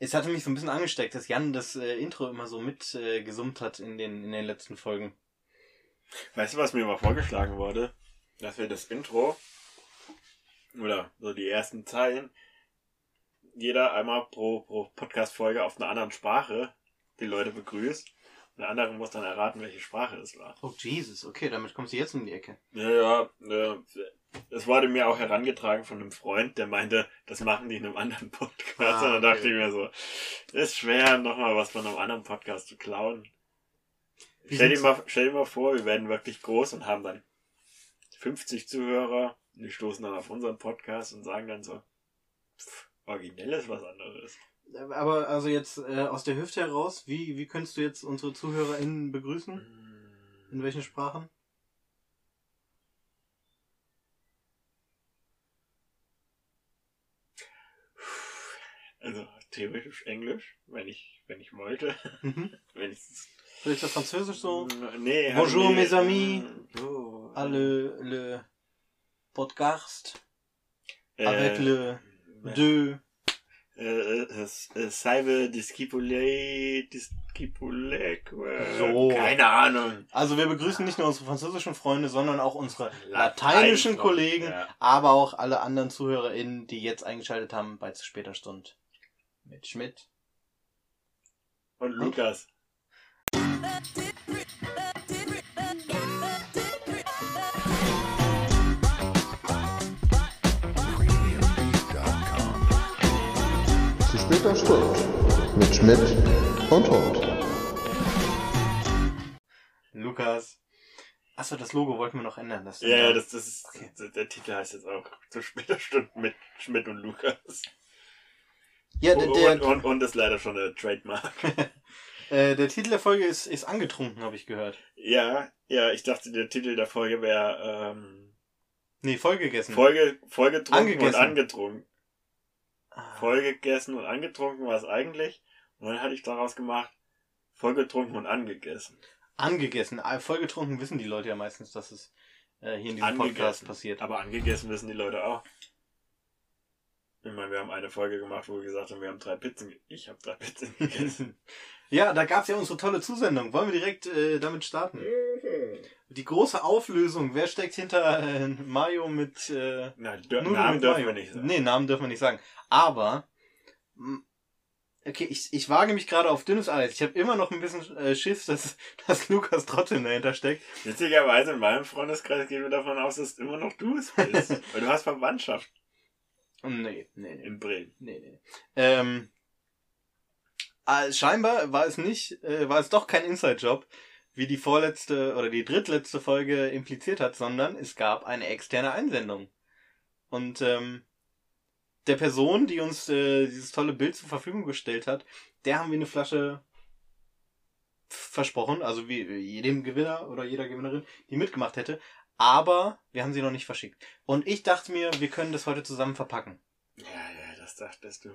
Es hatte mich so ein bisschen angesteckt, dass Jan das äh, Intro immer so mitgesummt äh, hat in den, in den letzten Folgen. Weißt du, was mir mal vorgeschlagen wurde? Dass wir das Intro oder so die ersten Zeilen jeder einmal pro, pro Podcast-Folge auf einer anderen Sprache die Leute begrüßt. Und der andere muss dann erraten, welche Sprache es war. Oh Jesus, okay, damit kommst du jetzt um die Ecke. Ja, ja, äh, es wurde mir auch herangetragen von einem Freund, der meinte, das machen die in einem anderen Podcast. Ah, und dann dachte okay. ich mir so, ist schwer, nochmal was von einem anderen Podcast zu klauen. Wie Stell dir, mal, stell dir mal vor, wir werden wirklich groß und haben dann 50 Zuhörer. Und die stoßen dann auf unseren Podcast und sagen dann so, pff, originell ist was anderes. Aber also jetzt äh, aus der Hüfte heraus, wie, wie könntest du jetzt unsere ZuhörerInnen begrüßen? Hm. In welchen Sprachen? Also theoretisch Englisch, wenn ich, wenn ich wollte. Mhm. wenn ich, Vielleicht das Französisch so? Nee, Bonjour, nee, mes amis. Oh, Alle le podcast äh, avec le äh, deux. äh, äh, Salve Discipule, äh, So. keine Ahnung. Also wir begrüßen nicht nur unsere französischen Freunde, sondern auch unsere Latein- lateinischen Kollegen, Ja. aber auch alle anderen ZuhörerInnen, die jetzt eingeschaltet haben bei zu später Stunde. Mit Schmidt. Und Lukas. Zu später Stunde mit Schmidt und Hund. Lukas. Achso, das Logo wollten wir noch ändern. Das Ja, ja, das, das ist, Okay. der Titel heißt jetzt auch zu später Stunde mit Schmidt und Lukas. Ja der, der, und, und, und ist leider schon eine Trademark. äh, der Titel der Folge ist, ist angetrunken, habe ich gehört. Ja, ja, ich dachte, der Titel der Folge wäre ähm, Nee, vollgegessen. Folge, vollgetrunken und Angegessen. angetrunken. Ah. Vollgegessen und angetrunken war es eigentlich. Und dann hatte ich daraus gemacht, vollgetrunken und angegessen. Angegessen. Ah, Vollgetrunken wissen die Leute ja meistens, dass es äh, hier in diesem Podcast Angegessen. passiert. Aber angegessen wissen die Leute auch. Ich meine, wir haben eine Folge gemacht, wo wir gesagt haben, wir haben drei Pizzen. ge- Ich habe drei Pizzen gegessen. ja, da gab's ja unsere tolle Zusendung. Wollen wir direkt äh, damit starten? Die große Auflösung. Wer steckt hinter äh, Mayo mit äh, Na, dür Nudeln Namen mit dürfen wir nicht sagen. Nee, Namen dürfen wir nicht sagen. Aber okay, ich, ich wage mich gerade auf dünnes Eis. Ich habe immer noch ein bisschen äh, Schiss, dass, dass Lukas trotzdem dahinter steckt. Witzigerweise in meinem Freundeskreis gehen wir davon aus, dass immer noch du es bist. Weil du hast Verwandtschaft Nee, nee, nee. in Bremen. Nee, nee. Ähm, äh, scheinbar war es nicht, äh, war es doch kein Inside-Job, wie die vorletzte oder die drittletzte Folge impliziert hat, sondern es gab eine externe Einsendung. Und ähm, der Person, die uns äh, dieses tolle Bild zur Verfügung gestellt hat, der haben wir eine Flasche versprochen, also wie jedem Gewinner oder jeder Gewinnerin, die mitgemacht hätte. Aber wir haben sie noch nicht verschickt. Und ich dachte mir, wir können das heute zusammen verpacken. Ja, ja, das dachtest du.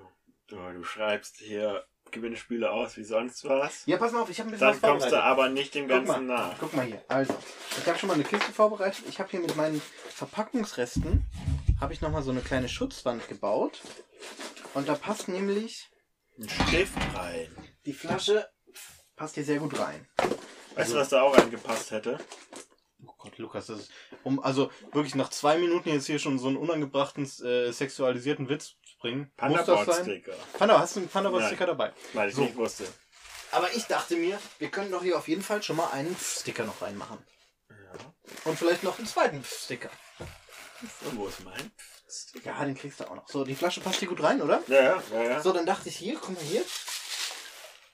Du, du schreibst hier Gewinnspiele aus wie sonst was. Ja, pass mal auf, ich habe ein bisschen Dann was kommst du aber nicht dem Guck Ganzen mal, nach. guck mal hier. Also, ich habe schon mal eine Kiste vorbereitet. Ich habe hier mit meinen Verpackungsresten habe ich noch mal so eine kleine Schutzwand gebaut. Und da passt nämlich Ein Stift rein. die Flasche passt hier sehr gut rein. Weißt du, was da auch reingepasst hätte? Gott, Lukas, das ist um also wirklich nach zwei Minuten jetzt hier schon so einen unangebrachten äh, sexualisierten Witz zu bringen. Muss das sein? Panda, hast du einen Thunderbolt-Sticker dabei? Weil ich So. nicht wusste. Aber ich dachte mir, wir können doch hier auf jeden Fall schon mal einen Sticker noch reinmachen. Und vielleicht noch einen zweiten Sticker. Und wo ist mein Sticker? Ja, den kriegst du auch noch. So, die Flasche passt hier gut rein, oder? Ja, ja, ja, ja. So, dann dachte ich hier, guck mal hier.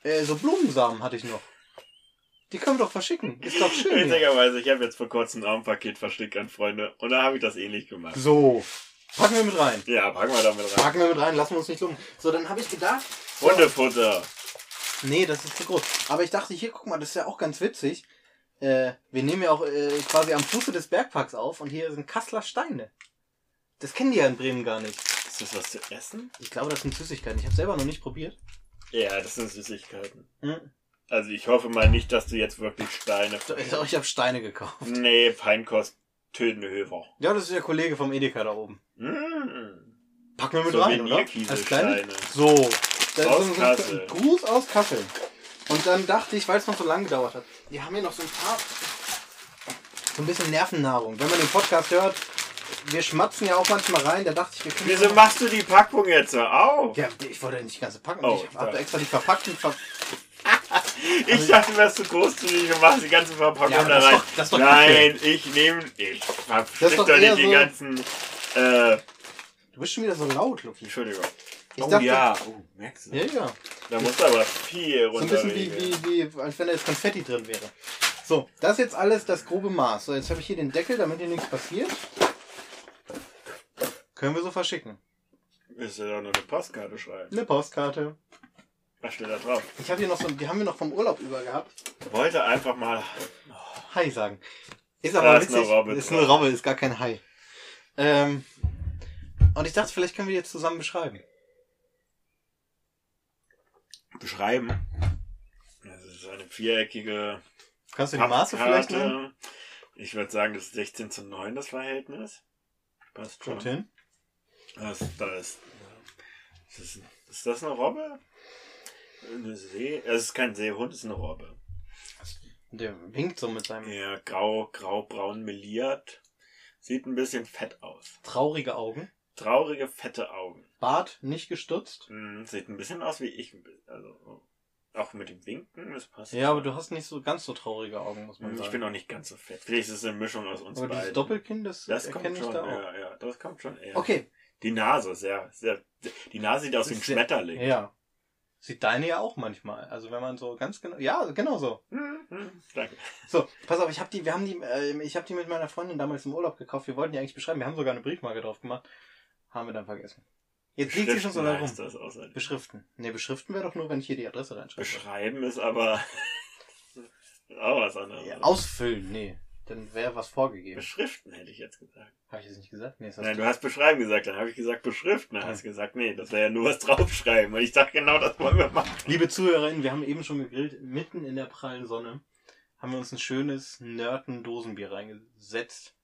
Äh, so Blumensamen hatte ich noch. Die können wir doch verschicken. Ist doch schön. Witzigerweise, ich habe jetzt vor kurzem ein Armpaket verschickt an Freunde und da habe ich das ähnlich gemacht. So. Packen wir mit rein. Ja, packen wir damit rein. Packen wir mit rein, lassen wir uns nicht lumpen. So, dann habe ich gedacht. So, Hundefutter. nee, das ist zu groß. Aber ich dachte, hier, guck mal, das ist ja auch ganz witzig. Äh, wir nehmen ja auch äh, quasi am Fuße des Bergparks auf und hier sind Kasseler Steine. Das kennen die ja in Bremen gar nicht. Ist das was zu essen? Ich glaube, das sind Süßigkeiten. Ich habe selber noch nicht probiert. Ja, das sind Süßigkeiten. Hm. Also ich hoffe mal nicht, dass du jetzt wirklich Steine... So, Ich, habe Steine gekauft. Nee, Feinkost, tötende Höfer. Ja, das ist der Kollege vom Edeka da oben. Mmh. Packen wir mit rein, oder? Als kleine? So. Da ist Aus so, so Kassel. ein Gruß aus Kassel. Und dann dachte ich, weil es noch so lange gedauert hat, die haben hier noch so ein paar, so ein bisschen Nervennahrung. Wenn man den Podcast hört, wir schmatzen ja auch manchmal rein, da dachte ich, wir können... Wieso machst du die Packung jetzt so auf? Ja, ich wollte nicht die ganze packen. Oh, ich habe extra die verpackten... Ver Ich dachte, du wärst zu großzügig und machst die ganze Verpackung Ja, da rein. doch- das doch Nein, ich nehme. Ich ist doch doch nicht die so- ganzen. Äh, du bist schon wieder so laut, Luki. Entschuldigung. Ich oh dachte- ja, oh, merkst du? Ja, ja. Da musst du aber viel So ein bisschen wie, wie, wie, als wenn da jetzt Konfetti drin wäre. So, das ist jetzt alles das grobe Maß. So, jetzt habe ich hier den Deckel, damit hier nichts passiert. Können wir so verschicken. Willst du doch noch eine Postkarte schreiben? Eine Postkarte. Was steht da drauf? Ich habe hier noch so, die haben wir noch vom Urlaub über gehabt. Wollte einfach mal. Hi sagen. Ist aber ist witzig. eine Robbe ist eine Robbe, ist gar kein Hai. Ähm, und ich dachte, vielleicht können wir die jetzt zusammen beschreiben. beschreiben. Das ist eine viereckige Kannst du die Maße vielleicht? Pappkarte. Ich würde sagen, das ist 16 zu 9 das Verhältnis. Passt schon. Kommt hin. Das, da ist, ist, das, ist das eine Robbe? Eine See? Es ist kein Seehund, es ist eine Robbe. Der winkt so mit seinem Ja, grau, grau-braun meliert. Sieht ein bisschen fett aus. traurige Augen. Traurige, fette Augen. Bart nicht gestutzt. Hm, sieht ein bisschen aus wie ich. Also, auch mit dem Winken, das passt. Ja, aber du hast nicht so ganz so traurige Augen, muss man Hm, sagen. Ich bin auch nicht ganz so fett. Vielleicht ist es eine Mischung aus uns aber beiden. dieses Doppelkinn, das, das erkenne kommt ich schon, da auch. ja, ja, das kommt schon eher. Okay, Die Nase, sehr, sehr, die Nase sieht aus wie ein Schmetterling. ja. Sieht deine ja auch manchmal. Also wenn man so ganz genau, ja, genau so. Hm, hm, danke. So, pass auf, ich habe die, wir haben die, äh, ich habe die mit meiner Freundin damals im Urlaub gekauft. Wir wollten die eigentlich beschreiben. Wir haben sogar eine Briefmarke drauf gemacht. Haben wir dann vergessen. Jetzt liegt sie schon so da rum. Beschriften. Ne, beschriften wäre doch nur, wenn ich hier die Adresse reinschreibe. Beschreiben ist aber auch was anderes. Ja, ausfüllen, nee. Dann wäre was vorgegeben. Beschriften hätte ich jetzt gesagt. Habe ich das nicht gesagt? Nee, das Nein, du. du hast beschreiben gesagt, dann habe ich gesagt beschriften. Dann hast du gesagt, nee, das wäre ja nur was draufschreiben. Und ich dachte, genau das wollen wir machen. Liebe ZuhörerInnen, wir haben eben schon gegrillt. Mitten in der prallen Sonne haben wir uns ein schönes Nörten-Dosenbier reingesetzt.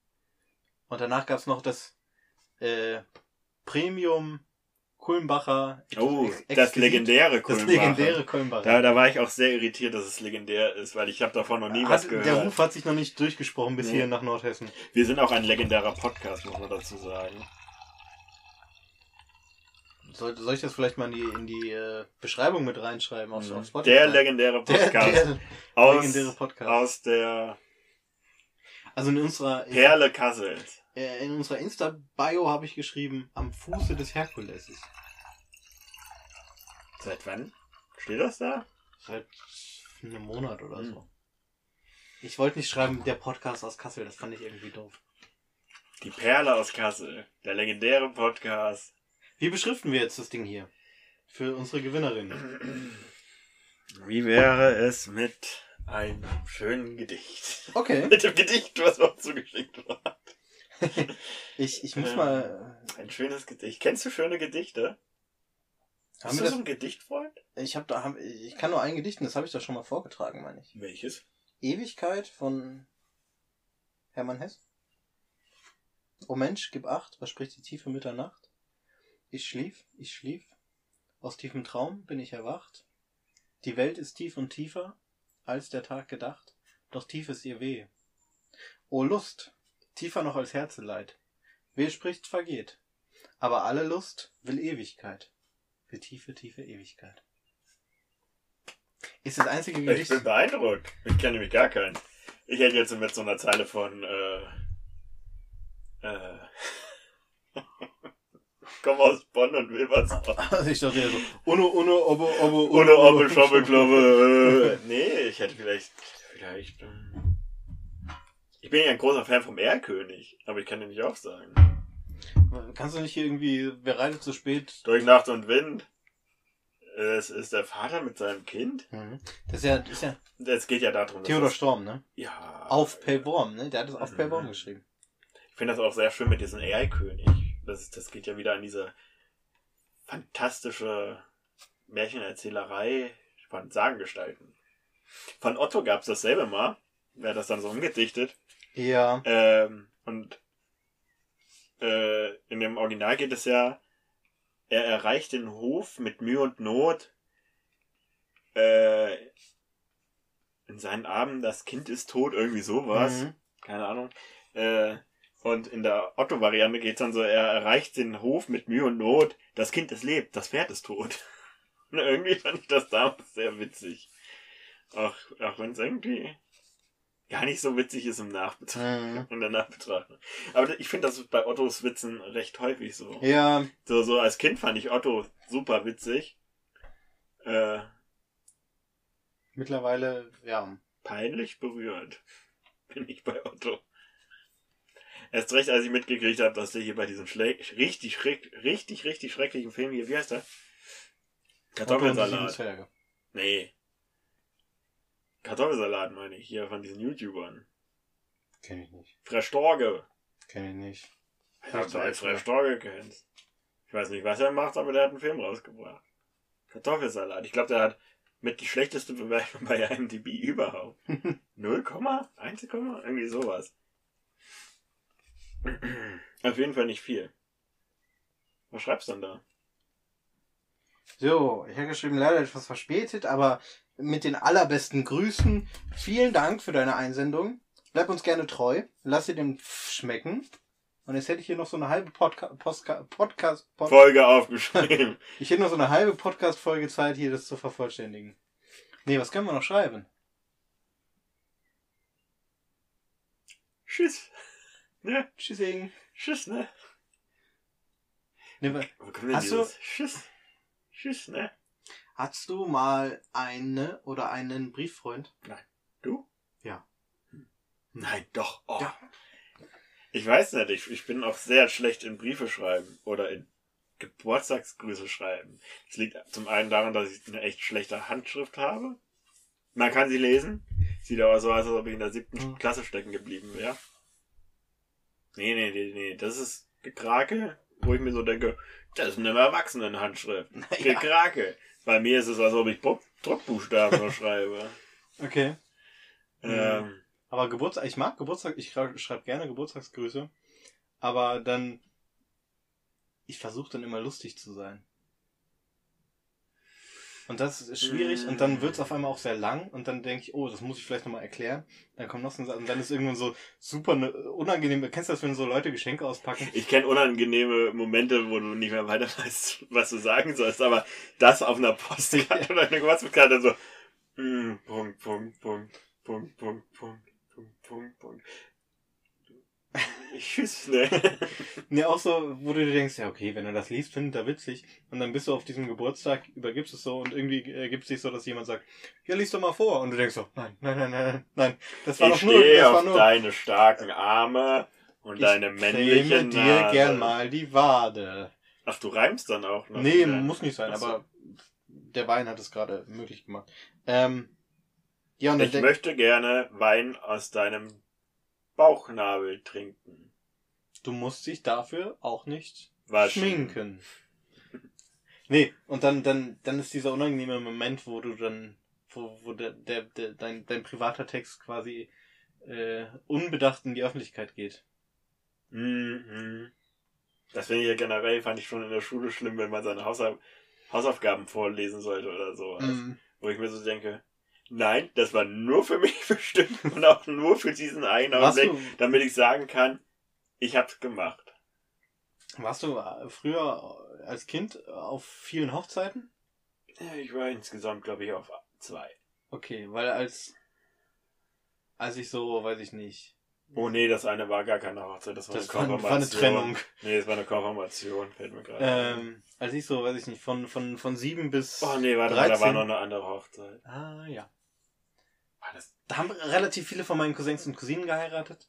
Und danach gab's noch das äh, Premium Kulmbacher. Oh, das legendäre Das Kulmbacher. legendäre Kulmbacher. Da, da war ich auch sehr irritiert, dass es legendär ist, weil ich habe davon noch nie was Hat, gehört. der Ruf hat sich noch nicht durchgesprochen bis Nee. hier nach Nordhessen. Wir sind auch ein legendärer Podcast, muss man dazu sagen. Soll, soll ich das vielleicht mal in die, in die äh, Beschreibung mit reinschreiben auf, auf Spotify? Mhm. Der legendäre der, Podcast der aus, legendäre Podcast. aus der Also in unserer Perle Kassels. Äh, in unserer Insta-Bio habe ich geschrieben, am Fuße des Herkuleses. Seit wann? Steht das da? Seit einem Monat oder Hm. so. Ich wollte nicht schreiben, der Podcast aus Kassel, das fand ich irgendwie doof. Die Perle aus Kassel. Der legendäre Podcast. Wie beschriften wir jetzt das Ding hier? Für unsere Gewinnerin. Wie wäre es mit einem schönen Gedicht? Okay. Mit dem Gedicht, was uns zugeschickt war. Ich, ich muss Ähm, mal. Ein schönes Gedicht. Kennst du schöne Gedichte? Haben Bist wir du so das, ein Gedichtfreund? ich, hab da, hab, ich kann nur ein Gedicht, und das habe ich doch schon mal vorgetragen, meine ich. Welches? Ewigkeit von Hermann Hess. O Mensch, gib acht, was spricht die tiefe Mitternacht? Ich schlief, ich schlief, aus tiefem Traum bin ich erwacht. Die Welt ist tief und tiefer, als der Tag gedacht, doch tief ist ihr Weh. O Lust, tiefer noch als Herzeleid. Wer spricht, vergeht. Aber alle Lust will Ewigkeit. Will tiefe, tiefe Ewigkeit. Ist das einzige Ich Gedicht. bin beeindruckt. Ich kenne nämlich gar keinen. Ich hätte jetzt mit so einer Zeile von äh, äh, komm aus Bonn und will was Also ich dachte ja so, Uno, Uno, Obo, Obo, ohne Oppe, Schobbe, Klobbe. äh. Nee, ich hätte vielleicht vielleicht ähm, ich bin ja ein großer Fan vom Erlkönig, aber ich kann dir nicht auch sagen. Kannst du nicht hier irgendwie, wer reitet so spät? Durch Nacht und Wind. Es ist der Vater mit seinem Kind. Das ist ja, das ist ja Es geht ja darum, Theodor es- Storm, ne? ja, Auf Pellworm, ne? Der hat das auf Mhm. Pellworm geschrieben. Ich finde das auch sehr schön mit diesem Erlkönig. Das, das geht ja wieder an diese fantastische Märchenerzählerei von Sagengestalten. Von Otto gab es dasselbe mal. Wer hat das dann so umgedichtet. Ja. Ähm, und äh, in dem Original geht es ja er erreicht den Hof mit Mühe und Not. Äh, in seinen Armen, das Kind ist tot, irgendwie sowas. Mhm. Keine Ahnung. Äh, und in der Otto-Variante geht's dann so, er erreicht den Hof mit Mühe und Not, das Kind ist lebt, das Pferd ist tot. Und irgendwie fand ich das damals sehr witzig. Auch, auch wenn es irgendwie gar nicht so witzig ist im Nachbetrachten. Mhm. In der Nachbetrachtung. Aber ich finde das ist bei Ottos Witzen recht häufig so. Ja, So, so als Kind fand ich Otto super witzig. Äh, mittlerweile, ja. peinlich berührt bin ich bei Otto. Erst recht, als ich mitgekriegt habe, dass der hier bei diesem Schle richtig, schreck, richtig, richtig schrecklichen Film hier, wie heißt der? Und Kartoffelsalat. Nee. Kartoffelsalat meine ich, hier von diesen YouTubern. Kenn ich nicht. Fresh-Storge. Kenn ich nicht. Ja, du als Fresh-Storge kennst. Ich weiß nicht, was er macht, aber der hat einen Film rausgebracht. Kartoffelsalat. Ich glaube, der hat mit die schlechteste Bewertung bei IMDb überhaupt. 0, 1, irgendwie sowas. Auf jeden Fall nicht viel. Was schreibst du denn da? So, ich habe geschrieben, leider etwas verspätet, aber mit den allerbesten Grüßen. Vielen Dank für deine Einsendung. Bleib uns gerne treu. Lass dir den Pf schmecken. Und jetzt hätte ich hier noch so eine halbe Podca Postka Podcast. Pod Folge aufgeschrieben. ich hätte noch so eine halbe Podcast-Folge Zeit, hier das zu vervollständigen. Nee, was können wir noch schreiben? Tschüss. Ne? Tschüssing. Tschüss, ne? Nee, wa- Wo kommt denn Tschüss? Tschüss, ne? Hast du mal eine oder einen Brieffreund? Du? Ja. Nein, doch. Oh. Ja. Ich weiß nicht, ich, ich bin auch sehr schlecht in Briefe schreiben oder in Geburtstagsgrüße schreiben. Das liegt zum einen daran, dass ich eine echt schlechte Handschrift habe. Man kann sie lesen. Sieht aber so aus, als ob ich in der siebten Mhm. Klasse stecken geblieben wäre. Nee, nee, nee, nee. Das ist Gekrake, wo ich mir so denke, das ist eine Erwachsenenhandschrift. Naja. Gekrake. Bei mir ist es, als ob ich Druck, Druckbuchstaben nur schreibe. Okay. Ähm, Aber Geburtstag, ich mag Geburtstag, ich schreibe schreib gerne Geburtstagsgrüße, aber dann, ich versuche dann immer lustig zu sein. Und das ist schwierig und dann wird's auf einmal auch sehr lang und dann denke ich, oh, das muss ich vielleicht nochmal erklären. Dann kommt noch so ein Satz und dann ist irgendwann so super ne, unangenehm. Kennst du das, wenn so Leute Geschenke auspacken? Ich kenne unangenehme Momente, wo du nicht mehr weiter weißt, was du sagen sollst, aber das auf einer Postkarte oder einer Geburtstagskarte so, hm, Punkt, Punkt, Punkt, Punkt, Punkt, Punkt, Punkt, Punkt, Punkt. Tschüss, ne? Nee, auch so, wo du dir denkst, ja, okay, wenn er das liest, findet er witzig. Und dann bist du auf diesem Geburtstag, übergibst es so und irgendwie ergibt es sich so, dass jemand sagt, ja, lies doch mal vor. Und du denkst so, nein, nein, nein, nein, nein, das war Ich doch nur, stehe das war auf nur. deine starken Arme und deine ich männliche creme dir Nase. gern mal die Wade. Ach, du reimst dann auch noch. Nee, muss nicht sein, Ach so. aber der Wein hat es gerade möglich gemacht. Ähm, ja, und Ich möchte gerne Wein aus deinem Bauchnabel trinken. du musst dich dafür auch nicht Waschen. schminken. Nee, und dann, dann, dann ist dieser unangenehme Moment, wo du dann, wo, wo der, der, der dein, dein privater Text quasi äh, unbedacht in die Öffentlichkeit geht. Mhm. Das finde ich ja generell, fand ich schon in der Schule schlimm, wenn man seine Hausauf Hausaufgaben vorlesen sollte oder sowas. Mhm. Wo ich mir so denke, nein, das war nur für mich bestimmt und auch nur für diesen einen Augenblick, damit ich sagen kann, ich hab's gemacht. warst du äh, früher als Kind auf vielen Hochzeiten? Ja, Ich war insgesamt, glaube ich, auf zwei. Okay, weil als, als ich so, weiß ich nicht, Oh nee, das eine war gar keine Hochzeit, das war das eine Konfirmation. war eine Trennung. Nee, das war eine Konfirmation, fällt mir gerade. Ähm, als ich so, weiß ich nicht, von, von, von sieben bis. Oh nee, warte mal, da 13. war noch eine andere Hochzeit. Ah, ja. War das Da haben relativ viele von meinen Cousins und Cousinen geheiratet.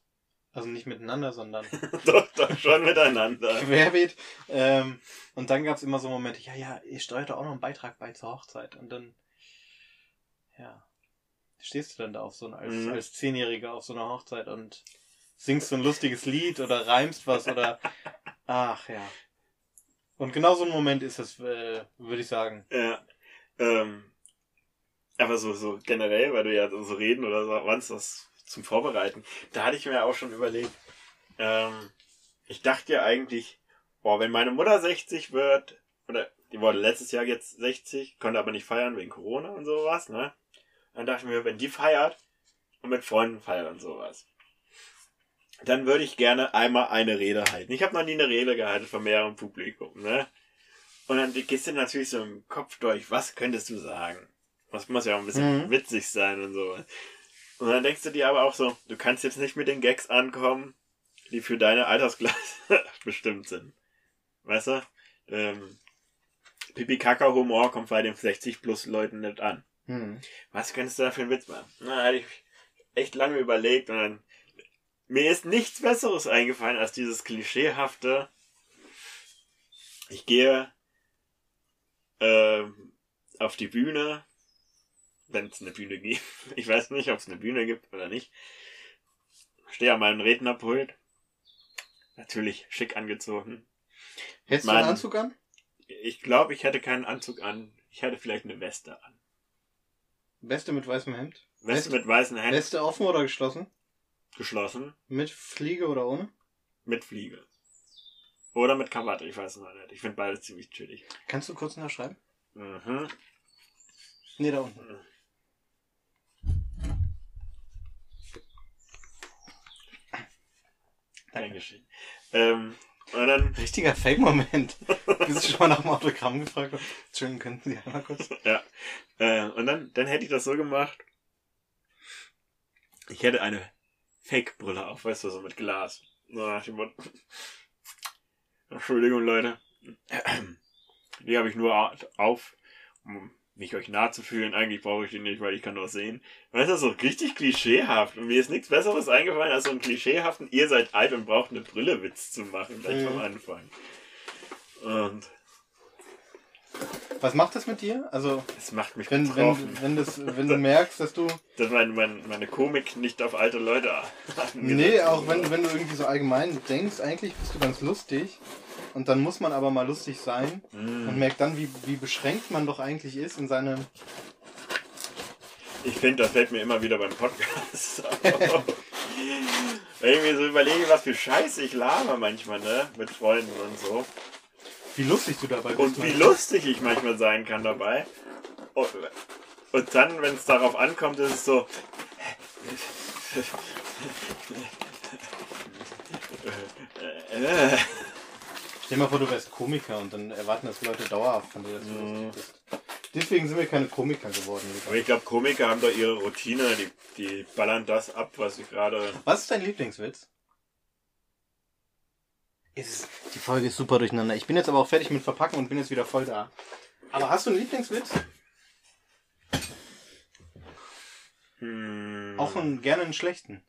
Also nicht miteinander, sondern doch, doch schon miteinander. querbeet. Ähm, und dann gab's immer so Momente, ja, ja, ihr steuert doch auch noch einen Beitrag bei zur Hochzeit. Und dann, ja, stehst du dann da auf so ein, als, Mhm. als Zehnjähriger auf so einer Hochzeit und singst so ein lustiges Lied oder reimst was oder, ach ja. Und genau so ein Moment ist es, äh, würde ich sagen. Ja. Ähm, aber so, so generell, weil du ja so reden oder so, was das zum Vorbereiten, da hatte ich mir auch schon überlegt, ähm, ich dachte ja eigentlich, boah, wenn meine Mutter 60 wird oder die wurde letztes Jahr jetzt 60, konnte aber nicht feiern wegen Corona und sowas, ne? Dann dachte ich mir, wenn die feiert und mit Freunden feiert und sowas, dann würde ich gerne einmal eine Rede halten. Ich habe noch nie eine Rede gehalten von mehreren Publikum, ne? Und dann gehst du natürlich so im Kopf durch, was könntest du sagen? Das muss ja auch ein bisschen Mhm. witzig sein und so. Und dann denkst du dir aber auch so, du kannst jetzt nicht mit den Gags ankommen, die für deine Altersklasse bestimmt sind. Weißt du? Ähm, Pipi-Kaka-Humor kommt bei den 60-plus-Leuten nicht an. Hm. Was könntest du da für einen Witz machen? Na, da hatte ich echt lange überlegt und dann, mir ist nichts Besseres eingefallen als dieses klischeehafte, ich gehe ähm, auf die Bühne, wenn es eine Bühne gibt. Ich weiß nicht, ob es eine Bühne gibt oder nicht. Stehe an meinem Rednerpult. Natürlich schick angezogen. Hättest du einen. Anzug an? Ich glaube, ich hätte keinen Anzug an. Ich hätte vielleicht eine Weste an. Weste mit weißem Hemd? Weste mit weißen Händen Weste offen oder geschlossen? geschlossen. Mit Fliege oder ohne? Mit Fliege. Oder mit Krawatte, ich weiß noch nicht. Ich finde beides ziemlich chillig. Kannst du kurz nachschreiben? Mhm. Nee, da unten. Dankeschön. Ähm, und dann, Richtiger Fake-Moment. Bist du schon mal nach dem Autogramm gefragt? Entschuldigung, könnten Sie einmal kurz? ja. Äh, und dann, dann hätte ich das so gemacht. Ich hätte eine Fake-Brille auf, weißt du, so mit Glas. So nach dem Motto. Entschuldigung, Leute. Die habe ich nur auf, um mich euch nahe zu fühlen. Eigentlich brauche ich die nicht, weil ich kann nur sehen. Weißt du, so richtig klischeehaft. Und mir ist nichts Besseres eingefallen, als so einen klischeehaften, ihr seid alt und braucht eine Brille Witz zu machen, gleich Mhm. vom Anfang. Und Was macht das mit dir? Also, es macht mich wenn, betroffen. wenn, wenn, das, wenn du merkst, dass du. dass mein, mein, meine Komik nicht auf alte Leute Nee, auch wenn, wenn du irgendwie so allgemein denkst, eigentlich bist du ganz lustig. Und dann muss man aber mal lustig sein und Mm. merkt dann, wie, wie beschränkt man doch eigentlich ist in seinem. Ich finde, das fällt mir immer wieder beim Podcast auf. Wenn ich mir so überlege, was für Scheiße ich laber manchmal, ne? Mit Freunden und so. Wie lustig du dabei bist. Und wie man. lustig ich manchmal sein kann dabei. Und, und dann, wenn es darauf ankommt, ist es so. Stell dir mal vor, du wärst Komiker und dann erwarten das Leute dauerhaft von dir, dass du Mhm. lustig bist. Deswegen sind wir keine Komiker geworden. Aber ich glaube, Komiker haben doch ihre Routine, die, die ballern das ab, was sie gerade. Was ist dein Lieblingswitz? Ist, die Folge ist super durcheinander. Ich bin jetzt aber auch fertig mit Verpacken und bin jetzt wieder voll da. Aber hast du einen Lieblingswitz? Hm, Auch einen, gerne einen schlechten.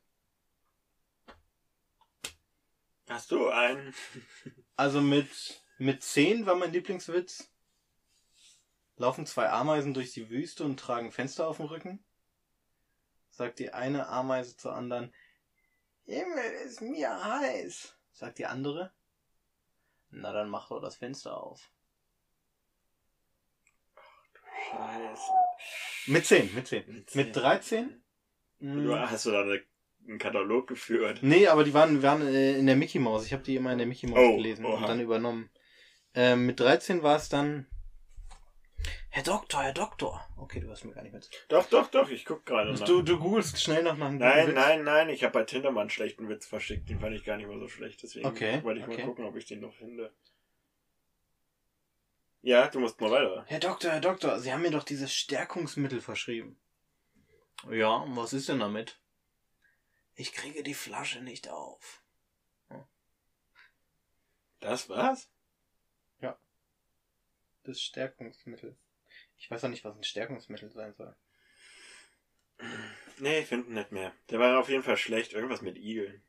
Hast du einen? Also mit, mit 10 war mein Lieblingswitz. Laufen zwei Ameisen durch die Wüste und tragen Fenster auf dem Rücken. Sagt die eine Ameise zur anderen, Himmel ist mir heiß. Sagt die andere, na dann mach doch das Fenster auf. Scheiße. Mit 10, mit 10. Mit Mit 10. 13? Du Mm, hast du da eine, einen Katalog geführt? Nee, aber die waren, waren äh, in der Mickey Mouse. Ich habe die immer in der Mickey Mouse Oh, gelesen oha. und dann übernommen. Ähm, mit 13 war es dann. Herr Doktor, Herr Doktor. Okay, du hast mir gar nicht mit. Doch, doch, doch, ich guck gerade nach. Du, du googelst schnell nach einem nein, Witz. nein, nein, ich habe bei Tinder mal einen schlechten Witz verschickt. Den fand ich gar nicht mal so schlecht. Deswegen Okay, wollte ich okay. mal gucken, ob ich den noch finde. Ja, du musst mal weiter. Herr Doktor, Herr Doktor, Sie haben mir doch dieses Stärkungsmittel verschrieben. Ja, und was ist denn damit? Ich kriege die Flasche nicht auf. Das war's? Das Stärkungsmittel. Ich weiß auch nicht, was ein Stärkungsmittel sein soll. Nee, ich finde nicht mehr. Der war auf jeden Fall schlecht. Irgendwas mit Igeln.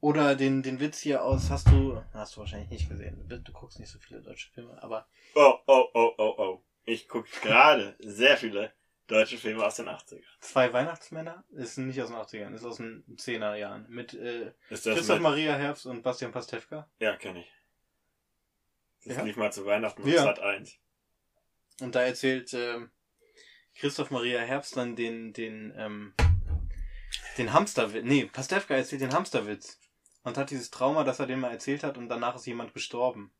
Oder den, den Witz hier aus, hast du, hast du wahrscheinlich nicht gesehen. Du, du guckst nicht so viele deutsche Filme, aber Oh, oh, oh, oh, oh. Ich gucke gerade sehr viele deutsche Filme aus den 80ern. zwei Weihnachtsmänner ist nicht aus den 80ern, ist aus den 10er Jahren. Mit äh, Christoph mit... Maria Herbst und Bastian Pastewka. Ja, kenne ich. Das Ja. ist nicht mal zu Weihnachten, Ja. Sat 1. Und da erzählt ähm, Christoph Maria Herbst dann den, den, ähm, den Hamsterwitz. Nee, Pastewka erzählt den Hamsterwitz. Und hat dieses Trauma, dass er den mal erzählt hat und danach ist jemand gestorben.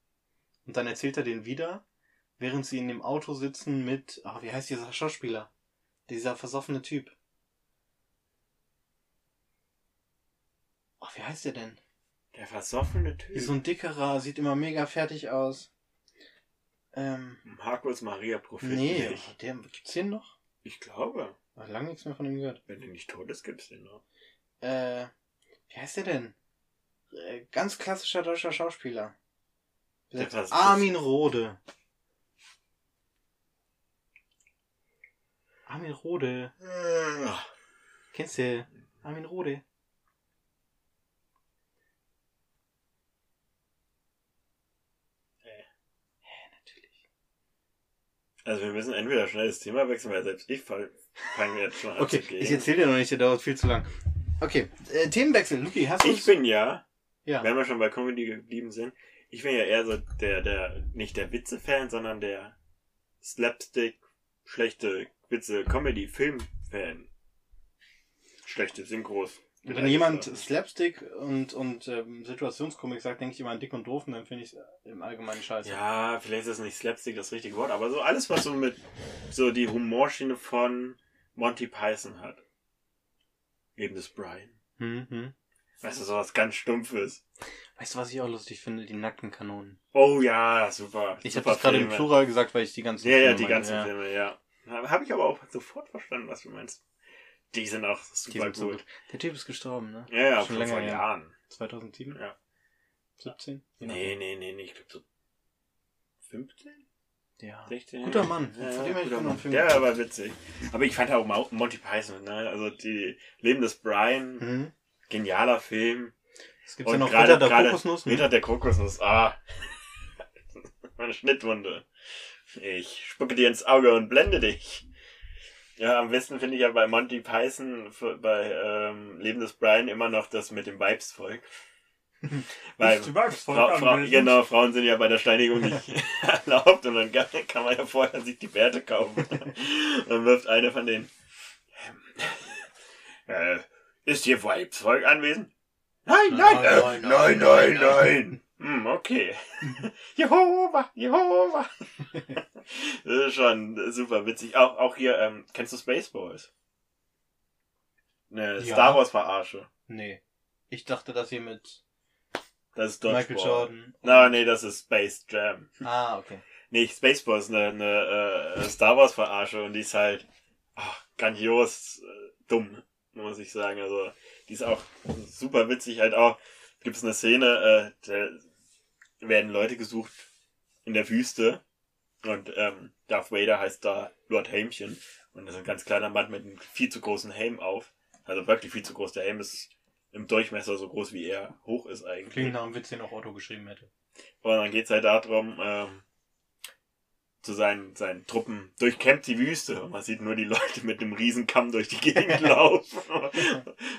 Und dann erzählt er den wieder, während sie in dem Auto sitzen mit, ah, wie heißt dieser Schauspieler? Dieser versoffene Typ. Ach, wie heißt der denn? Der versoffene Typ. Ist so ein dickerer, sieht immer mega fertig aus. Ähm, Markus Maria Prophet. nee, nicht. der, gibt's den noch? Ich glaube. Hab lange nichts mehr von ihm gehört. Wenn der nicht tot ist, gibt's den noch. Äh, wie heißt der denn? Äh, ganz klassischer deutscher Schauspieler. Armin Rohde. Armin Rohde. Äh, Kennst du Armin Rohde? Äh. Hä, natürlich. Also wir müssen entweder schnell das Thema wechseln, weil selbst ich fange jetzt schon an Okay, zu gehen. ich erzähl dir noch nicht, der dauert viel zu lang. Okay, äh, Themenwechsel. Luki, hast du Ich bin ja, Ja. wenn wir schon bei Comedy geblieben sind, ich bin ja eher so der, der, nicht der Witze-Fan, sondern der Slapstick, schlechte Witze, Comedy-Film-Fan. Schlechte Synchros. Wenn jemand Slapstick und, und ähm, Situationskomik sagt, denke ich immer an dick und doof und dann finde ich es im Allgemeinen scheiße. Ja, vielleicht ist nicht Slapstick das richtige Wort, aber so alles, was so mit so die Humorschiene von Monty Python hat. Eben das Brian. Hm, hm. Weißt du, sowas ganz Stumpfes. Weißt du, was ich auch lustig finde? Die nackten Kanonen. Oh ja, super. Ich habe das gerade im Filme. Plural gesagt, weil ich die ganzen Ja, ja, Filme die meine, ganzen ja. Filme, ja. Habe ich aber auch sofort verstanden, was du meinst. Die sind auch super sind so gut. gut. Der Typ ist gestorben, ne? Ja, ja, Schon länger vor her. Jahren. 2007? Ja. 17? Je Nee, nee, nee, nee, ich glaube so 15? nachdem. Ja. 16? Guter Mann. Ja, Von dem ich guter Mann. Film Der war witzig. Aber ich fand auch Mo- Monty Python, ne? Also die Leben des Brian, Mhm. genialer Film. Es gibt ja noch gerade, Ritter der Kokosnuss. ne? Ritter der Kokosnuss, ah. Meine Schnittwunde. Ich spucke dir ins Auge und blende dich. Ja, am besten finde ich ja bei Monty Python, für- bei ähm, Leben des Brian immer noch das mit dem Weibsvolk. Weil Frau, anwesend? genau, Frauen sind ja bei der Steinigung nicht erlaubt und dann kann, man ja vorher sich die Bärte kaufen. Dann wirft eine von denen. Äh, ist hier Weibsvolk anwesend? Nein, nein, Nein, äh, nein, nein, nein, nein, nein. nein. Hm, okay. Jehova, Jehova. das ist schon super witzig. Auch, auch hier, ähm, kennst du Spaceballs? Eine Ja. Star Wars Verarsche. Nee. Ich dachte, dass ihr mit Das ist. Michael Jordan. Na, nee, das ist Space Jam. Ah, okay. Nee, Spaceballs ist eine, eine äh, Star Wars Verarsche und die ist halt ach, grandios äh, dumm, muss ich sagen. Also, die ist auch super witzig. Halt auch, gibt es eine Szene, äh, da werden Leute gesucht in der Wüste und ähm, Darth Vader heißt da Lord Helmchen und das ist ein ganz kleiner Mann mit einem viel zu großen Helm auf. Also wirklich viel zu groß. Der Helm ist im Durchmesser so groß, wie er hoch ist eigentlich. Klingt nach einem Witz, den auch Otto geschrieben hätte. Und dann geht's halt darum, ähm, zu seinen, seinen Truppen durchkämmt die Wüste und man sieht nur die Leute mit einem Riesenkamm durch die Gegend laufen.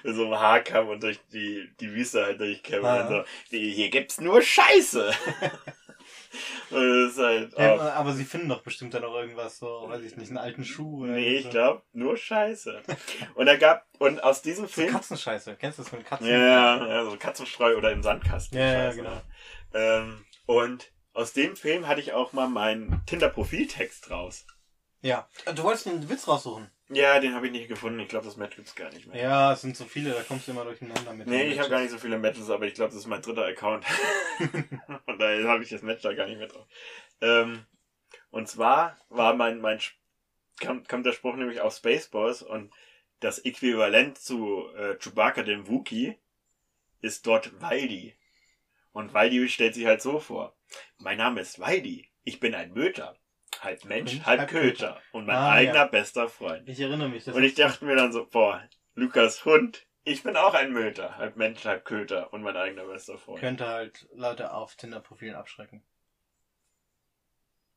mit so einem Haarkamm und durch die, die Wüste halt durchkämmen. Und so, hier gibt's nur Scheiße. halt Ja, aber sie finden doch bestimmt dann auch irgendwas, so, weiß ich nicht, einen alten Schuh oder nee, ich so. glaube, nur Scheiße. Und er gab, und aus diesem So Film, Katzenscheiße. Kennst du das von Katzen? Ja, ja, so Katzenstreu oder im Sandkasten. Ja, ja, genau. Ähm, und aus dem Film hatte ich auch mal meinen Tinder-Profiltext raus. Ja. Du wolltest einen Witz raussuchen. Ja, den habe ich nicht gefunden. Ich glaube, das Match gibt's gar nicht mehr. Ja, es sind so viele, da kommst du immer durcheinander mit. Nee, ich habe gar nicht so viele Matches, aber ich glaube, das ist mein dritter Account. und daher habe ich das Match da gar nicht mehr drauf. Ähm, und zwar war mein, mein, kam, kam der Spruch nämlich auf Spaceballs und das Äquivalent zu äh, Chewbacca, dem Wookie, ist dort Waldi. Und Waldi stellt sich halt so vor. Mein Name ist Waldi. Ich bin ein Möter. Halb Mensch, halb, halb Köter. Und mein Ah, eigener ja. bester Freund. Ich erinnere mich. Das Und ich dachte mir dann so, boah, Lukas Hund, ich bin auch ein Möter. Halb Mensch, halb Köter. Und mein eigener bester Freund. könnte halt Leute auf Tinder-Profilen abschrecken.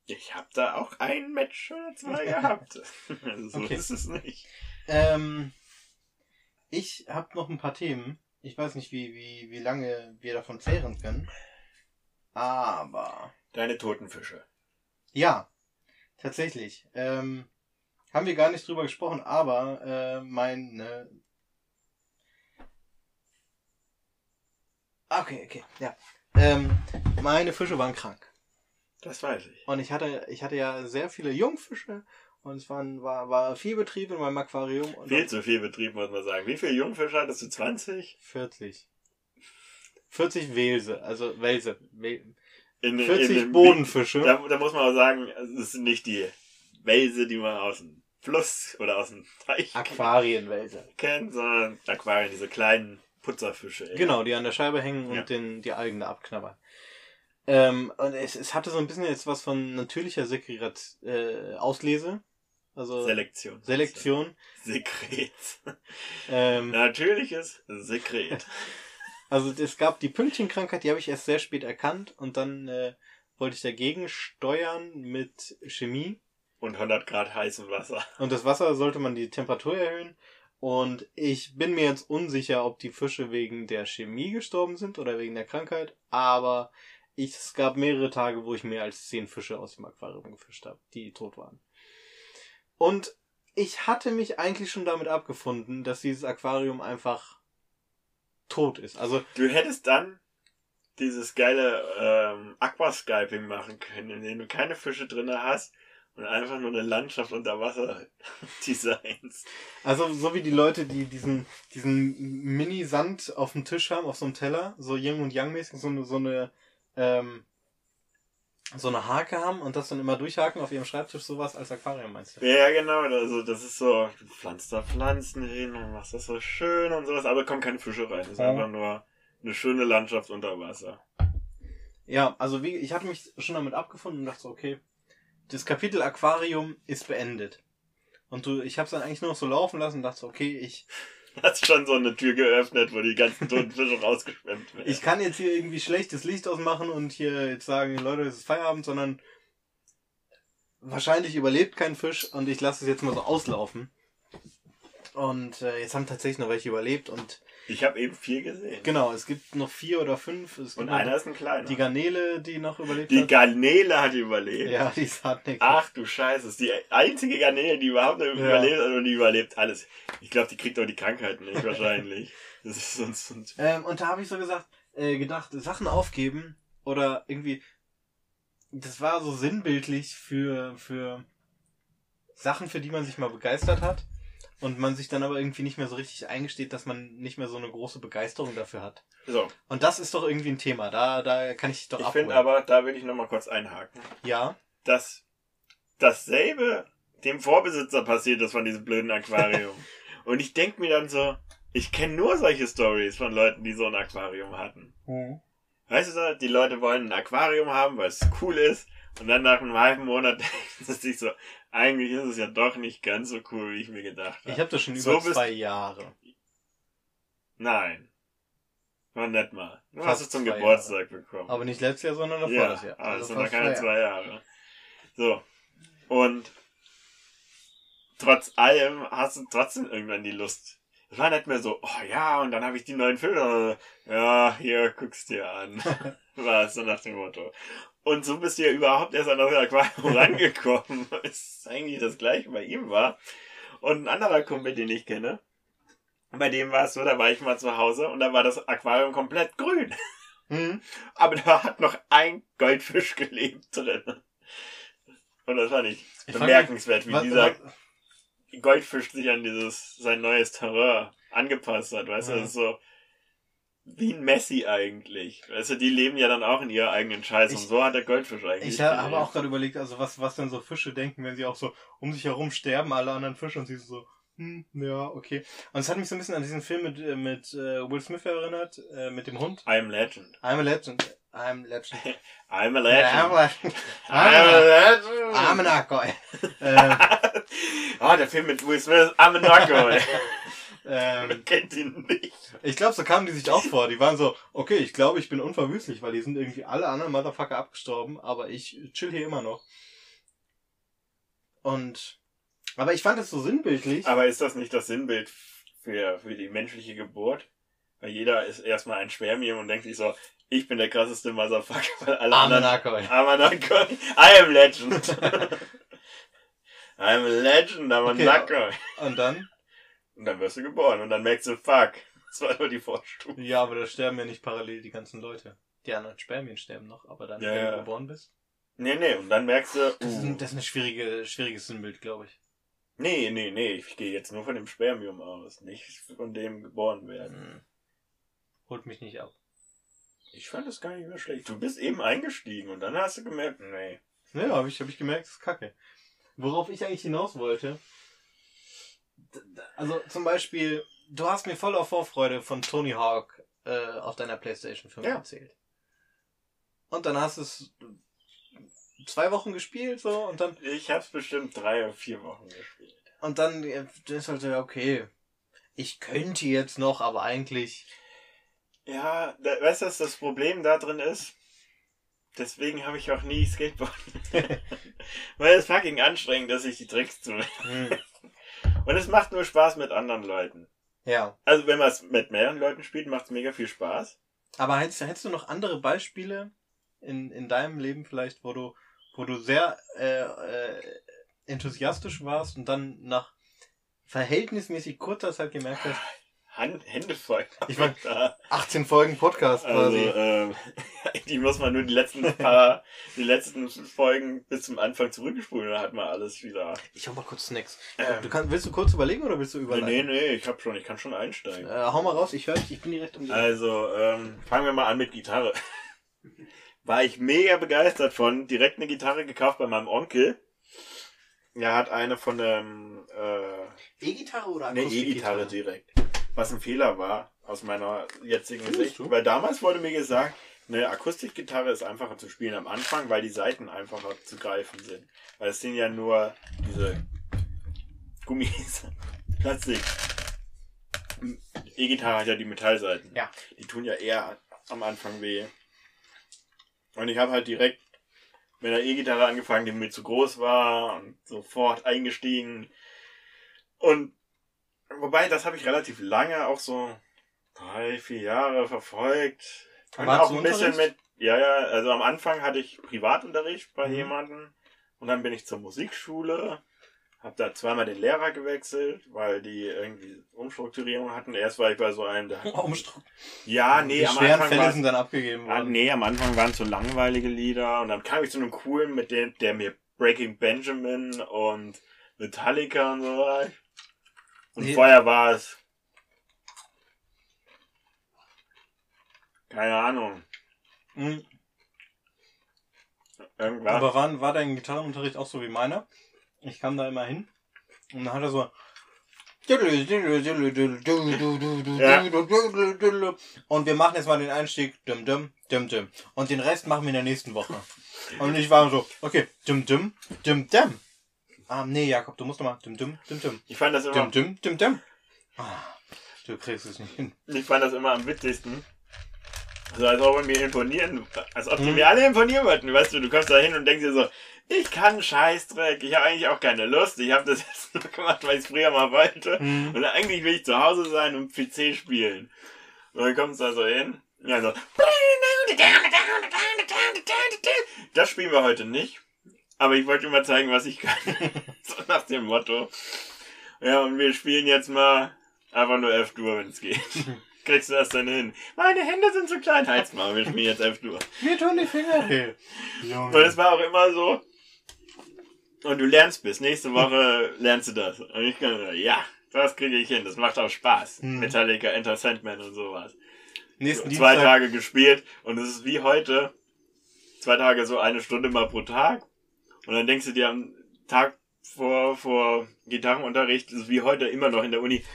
Ich habe da auch ein Match oder zwei gehabt. Also so Okay. ist es nicht. Ähm, ich habe noch ein paar Themen. Ich weiß nicht, wie, wie, wie lange wir davon zehren können. Aber Deine toten Fische. ja, tatsächlich. Ähm, haben wir gar nicht drüber gesprochen, aber äh, meine. Okay, okay, ja. Ähm, meine Fische waren krank. Das weiß ich. Und ich hatte, ich hatte ja sehr viele Jungfische und es waren, war, war viel Betrieb in meinem Aquarium. Und Viel zu viel Betrieb, muss man sagen. Wie viele Jungfische hattest du? 20? 40. 40 Welse, also Welse. Wel- In, 40 dem- Bodenfische. Da, da muss man auch sagen, es sind nicht die Wälse, die man aus dem Fluss oder aus dem Teich Aquarienwelse. kennt, sondern Aquarien, diese kleinen Putzerfische. ey. Genau, die an der Scheibe hängen und Ja. den, die Algen da abknabbern. Ähm, und es, es hatte so ein bisschen jetzt was von natürlicher Segregat, äh, Auslese. Also Selektion. Selektion. Sekret. Ähm, Natürliches Sekret. Also es gab die Pünktchenkrankheit, die habe ich erst sehr spät erkannt und dann äh, wollte ich dagegen steuern mit Chemie. Und 100 Grad heißem Wasser. Und das Wasser sollte man die Temperatur erhöhen. Und ich bin mir jetzt unsicher, ob die Fische wegen der Chemie gestorben sind oder wegen der Krankheit. Aber ich, es gab mehrere Tage, wo ich mehr als zehn Fische aus dem Aquarium gefischt habe, die tot waren. Und ich hatte mich eigentlich schon damit abgefunden, dass dieses Aquarium einfach tot ist. Also Du hättest dann dieses geile ähm, Aquascaping machen können, in dem du keine Fische drinne hast und einfach nur eine Landschaft unter Wasser designs. Also so wie die Leute, die diesen, diesen Mini-Sand auf dem Tisch haben, auf so einem Teller, so Yin und Yang mäßig, so eine, so eine, ähm, so eine Hake haben und das dann immer durchhaken auf ihrem Schreibtisch, sowas als Aquarium meinst du? Ja, genau. Also das ist so, du pflanzt da Pflanzen hin und machst das so schön und sowas, aber kommen keine Fische rein. Das ist Ja. einfach nur eine schöne Landschaft unter Wasser. Ja, also wie, ich hatte mich schon damit abgefunden und dachte so, okay, das Kapitel Aquarium ist beendet. Und du, ich habe es dann eigentlich nur noch so laufen lassen und dachte so, okay, ich, Hast schon so eine Tür geöffnet, wo die ganzen toten Fische rausgeschwemmt werden. ich kann jetzt hier irgendwie schlechtes Licht ausmachen und hier jetzt sagen, Leute, es ist Feierabend, sondern wahrscheinlich überlebt kein Fisch und ich lasse es jetzt mal so auslaufen. Und äh, jetzt haben tatsächlich noch welche überlebt und Ich habe eben vier gesehen. genau, es gibt noch vier oder fünf. Und einer ist ein kleiner. die Garnele, die noch überlebt Die hat. Garnele hat überlebt. ja, die ist hartnäckig. Ach du Scheiße, das ist die einzige Garnele, die überhaupt noch überlebt hat und die überlebt alles. Ich glaube, die kriegt auch die Krankheit nicht, wahrscheinlich. Das ist sonst, sonst Ähm, und da habe ich so gesagt, äh, gedacht, Sachen aufgeben oder irgendwie, das war so sinnbildlich für, für Sachen, für die man sich mal begeistert hat und man sich dann aber irgendwie nicht mehr so richtig eingesteht, dass man nicht mehr so eine große Begeisterung dafür hat. So, Und das ist doch irgendwie ein Thema, da, da kann ich doch ich finde aber, da will ich nochmal kurz einhaken, Ja, dass dasselbe dem Vorbesitzer passiert ist von diesem blöden Aquarium. und ich denke mir dann so, ich kenne nur solche Stories von Leuten, die so ein Aquarium hatten. Weißt du, so, die Leute wollen ein Aquarium haben, weil es cool ist. Und dann nach einem halben Monat denken sie sich so, eigentlich ist es ja doch nicht ganz so cool, wie ich mir gedacht habe. ich habe das schon So über zwei Jahre. Nein. War nett mal. Du Fast hast es zum Geburtstag bekommen. Aber nicht letztes Jahr, sondern davor ja, das Jahr. Also sind noch keine zwei Jahre. So. Und trotz allem hast du trotzdem irgendwann die Lust. Es war nicht mehr so, oh ja, und dann habe ich die neuen Filter. Ja, hier, guck's dir an. war so nach dem Motto. Und so bist du ja überhaupt erst an das Aquarium rangekommen. Es ist eigentlich das gleiche bei ihm war. Und ein anderer Kumpel, den ich kenne, bei dem war es so, da war ich mal zu Hause und da war das Aquarium komplett grün. Hm? Aber da hat noch ein Goldfisch gelebt drin. Und das fand ich, Ich bemerkenswert, wie Was- dieser was- Goldfisch sich an dieses, sein neues Terrain angepasst hat. Weißt du, Ja. das ist so wie ein Messi eigentlich. Du, die leben ja dann auch in ihrer eigenen Scheiße. Ich- und so hat der Goldfisch eigentlich. Ich habe auch gerade überlegt, also was, was denn so Fische denken, wenn sie auch so um sich herum sterben, alle anderen Fische und sie so, hm, ja, okay. Und es hat mich so ein bisschen an diesen Film mit, äh, mit äh, Will Smith erinnert, äh, mit dem Hund. I'm Legend. I'm a Legend. I'm a Legend. I'm a I'm Legend. a Legend. I'm a Legend. I'm an Akoi. äh, Ah, der Film mit Will Smith, I'm a Knockout. Ähm, Kennt ihn nicht. ich glaube, so kamen die sich auch vor. Die waren so, okay, ich glaube, ich bin unverwüstlich, weil die sind irgendwie alle anderen Motherfucker abgestorben, aber ich chill hier immer noch. Und, aber ich fand es so sinnbildlich. Aber ist das nicht das Sinnbild für, für die menschliche Geburt? Weil jeder ist erstmal ein Spermium und denkt sich so, ich bin der krasseste Motherfucker, weil alle I'm an anderen... Akoi. I'm a Knockout. I am Legend. I'm a Legend, I'm a Okay. Und dann? Und dann wirst du geboren und dann merkst du, fuck, das war nur die Vorstufe. Ja, aber da sterben ja nicht parallel die ganzen Leute. Die anderen Spermien sterben noch, aber dann, Ja, wenn ja. du geboren bist. Nee, nee, und dann merkst du, Das ist, ein, das ist ein schwierige, schwieriges Sinnbild, glaube ich. nee, nee, nee, ich gehe jetzt nur von dem Spermium aus, nicht von dem geboren werden. Hm. Holt mich nicht ab. Ich fand das gar nicht mehr schlecht. Du bist eben eingestiegen und dann hast du gemerkt, nee. Ja, habe ich, hab ich gemerkt, das ist kacke. Worauf ich eigentlich hinaus wollte. Also zum Beispiel, du hast mir voller Vorfreude von Tony Hawk äh, auf deiner Playstation 5 Ja. erzählt. Und dann hast du es zwei Wochen gespielt so und dann Ich hab's bestimmt drei oder vier Wochen gespielt. und dann äh, ist halt so, ja, okay. Ich könnte jetzt noch, aber eigentlich Ja, da, weißt du, was das Problem da drin ist? Deswegen habe ich auch nie Skateboard. Weil es fucking anstrengend ist, sich die Tricks zu hm, Und es macht nur Spaß mit anderen Leuten. ja. Also wenn man es mit mehreren Leuten spielt, macht es mega viel Spaß. Aber hättest, hättest du noch andere Beispiele in, in deinem Leben vielleicht, wo du, wo du sehr äh, äh, enthusiastisch warst und dann nach verhältnismäßig kurzer Zeit gemerkt hast, Hand, Hände voll. Ich mein- Da. 18 Folgen Podcast Also, quasi. ähm, die muss man nur die letzten paar, die letzten Folgen bis zum Anfang zurückspulen, dann hat man alles wieder. Ich hau mal kurz Snacks. Ähm, Du kannst, willst du kurz überlegen oder willst du nee, überleiten? nee, nee, ich hab schon, ich kann schon einsteigen. Äh, hau mal raus, ich höre dich, ich bin direkt um die Also, ähm, fangen wir mal an mit Gitarre. War ich mega begeistert von. Direkt eine Gitarre gekauft bei meinem Onkel. Er hat eine von dem, äh, E-Gitarre oder eine E-Gitarre direkt. Was ein Fehler war, aus meiner jetzigen Findest Sicht. du? Weil damals wurde mir gesagt, eine Akustikgitarre ist einfacher zu spielen am Anfang, weil die Saiten einfacher zu greifen sind. Weil es sind ja nur diese Gummis, Plastik. E-Gitarre hat ja die Metallseiten. Ja. Die tun ja eher am Anfang weh. Und ich habe halt direkt mit der E-Gitarre angefangen, die mir zu groß war und sofort eingestiegen. Und wobei, das habe ich relativ lange, auch so drei, vier Jahre verfolgt. Und auch ein bisschen mit, ja, ja, also am Anfang hatte ich Privatunterricht bei Mhm. jemandem und dann bin ich zur Musikschule, habe da zweimal den Lehrer gewechselt, weil die irgendwie Umstrukturierung hatten. Erst war ich bei so einem, der Umstru ja, nee, die am schweren Anfang Fälle sind dann abgegeben Ah, worden. nee, am Anfang waren es so langweilige Lieder und dann kam ich zu einem coolen, mit dem, der mir Breaking Benjamin und Metallica und so. Und Nee. vorher war es. Keine Ahnung. Mhm. Irgendwas. Aber war, war dein Gitarrenunterricht auch so wie meiner? Ich kam da immer hin und dann hat er so. Und wir machen jetzt mal den Einstieg. Dum, dum, dum, dum. Und den Rest machen wir in der nächsten Woche. Und ich war so, okay, dum, dum, dum, dum. Ah, nee, Jakob, du musst nochmal. Dum, dum, dum, dum. ich fand das immer, Dum, dum, dum, dum. Ah, du kriegst es nicht hin. ich fand das immer am witzigsten. So als ob wir imponieren, als ob die Mhm. mir alle imponieren wollten. Weißt du, du kommst da hin und denkst dir so, ich kann Scheißdreck, ich habe eigentlich auch keine Lust, ich habe das jetzt nur gemacht, weil ich es früher mal wollte. Mhm. Und eigentlich will ich zu Hause sein und PC spielen. Und dann kommst du da so hin. Ja, so. Das spielen wir heute nicht. Aber ich wollte mal zeigen, was ich kann. so nach dem Motto. Ja, und wir spielen jetzt mal einfach nur F-Dur, wenn es geht. Kriegst du das denn hin? Meine Hände sind zu klein. Halt's mal, wir spielen jetzt F-Dur. Mir tun die Finger weh. Und es war auch immer so. Und du lernst bis nächste Woche lernst du das. Und ich kann sagen, ja, das kriege ich hin. Das macht auch Spaß. Mhm. Metallica, Enter Sandman und sowas. Nächsten Zwei Dienstag. Tage gespielt und es ist wie heute. Zwei Tage so eine Stunde mal pro Tag. Und dann denkst du dir am Tag vor, vor Gitarrenunterricht, das ist wie heute immer noch in der Uni. Ich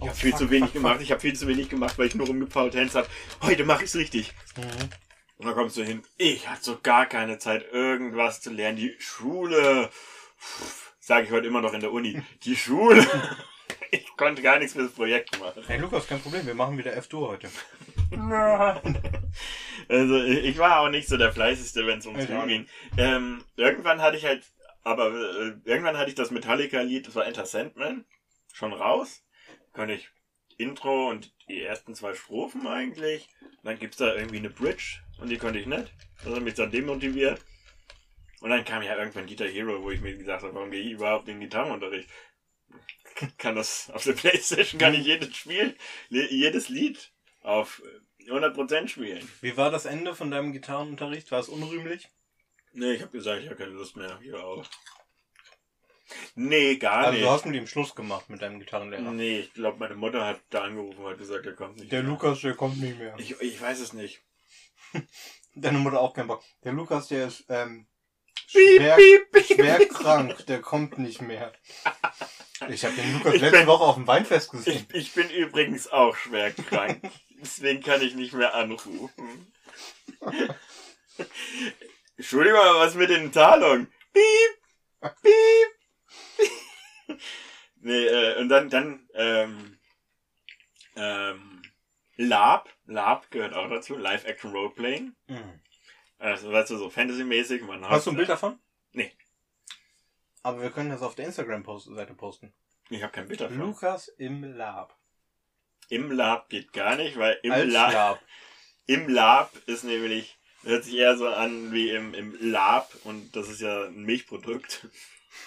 Oh, habe viel fuck, zu wenig fuck, gemacht, ich habe viel zu wenig gemacht, weil ich nur rumgepault Hands habe. Heute mache ich's richtig. Mhm. Und dann kommst du hin, ich hatte so gar keine Zeit, irgendwas zu lernen. Die Schule, sage ich heute immer noch in der Uni, die Schule. Ich konnte gar nichts fürs Projekt machen. Hey Lukas, kein Problem, wir machen wieder F-Dur heute. Also ich war auch nicht so der fleißigste, wenn es ums Üben ging. Ähm, irgendwann hatte ich halt, aber äh, irgendwann hatte ich das Metallica-Lied, das war Enter Sandman, schon raus. Konnte ich Intro und die ersten zwei Strophen eigentlich. Und dann gibt's da irgendwie eine Bridge und die konnte ich nicht. Das hat mich dann demotiviert. Und dann kam ja irgendwann Guitar Hero, wo ich mir gesagt habe, warum gehe ich überhaupt in den Gitarrenunterricht? Kann das auf der Playstation kann ich jedes Spiel, jedes Lied auf äh, 100% spielen. Wie war das Ende von deinem Gitarrenunterricht? War es unrühmlich? Nee, ich habe gesagt, ich habe keine Lust mehr. Hier auch. Nee, gar Also nicht. du hast mit ihm Schluss gemacht mit deinem Gitarrenlehrer. Nee, ich glaube, meine Mutter hat da angerufen und hat gesagt, er kommt nicht. Der mehr. Lukas, der kommt nicht mehr. Ich, ich weiß es nicht. Deine Mutter auch keinen Bock. Der Lukas, der ist ähm, Piep, schwer, piep, piep. schwer krank. Der kommt nicht mehr. Ich habe den Lukas Ich letzte bin- Woche auf dem Weinfest gesehen. Ich, ich bin übrigens auch schwer krank. Deswegen kann ich nicht mehr anrufen. Entschuldigung, aber was mit den Zahlungen? Piep! Piep! nee, äh, und dann, dann, ähm, ähm, Lab. Lab gehört auch dazu. Live-Action Roleplaying. Mhm. Also, weißt du, so Fantasy-mäßig. Hast du ein Bild davon? Nee. Aber wir können das auf der Instagram-Seite posten. Ich habe kein Bild davon. Lukas im Lab. Im Lab geht gar nicht, weil im Als Lab, Lab. im Lab ist nämlich, hört sich eher so an wie im, im Lab und das ist ja ein Milchprodukt.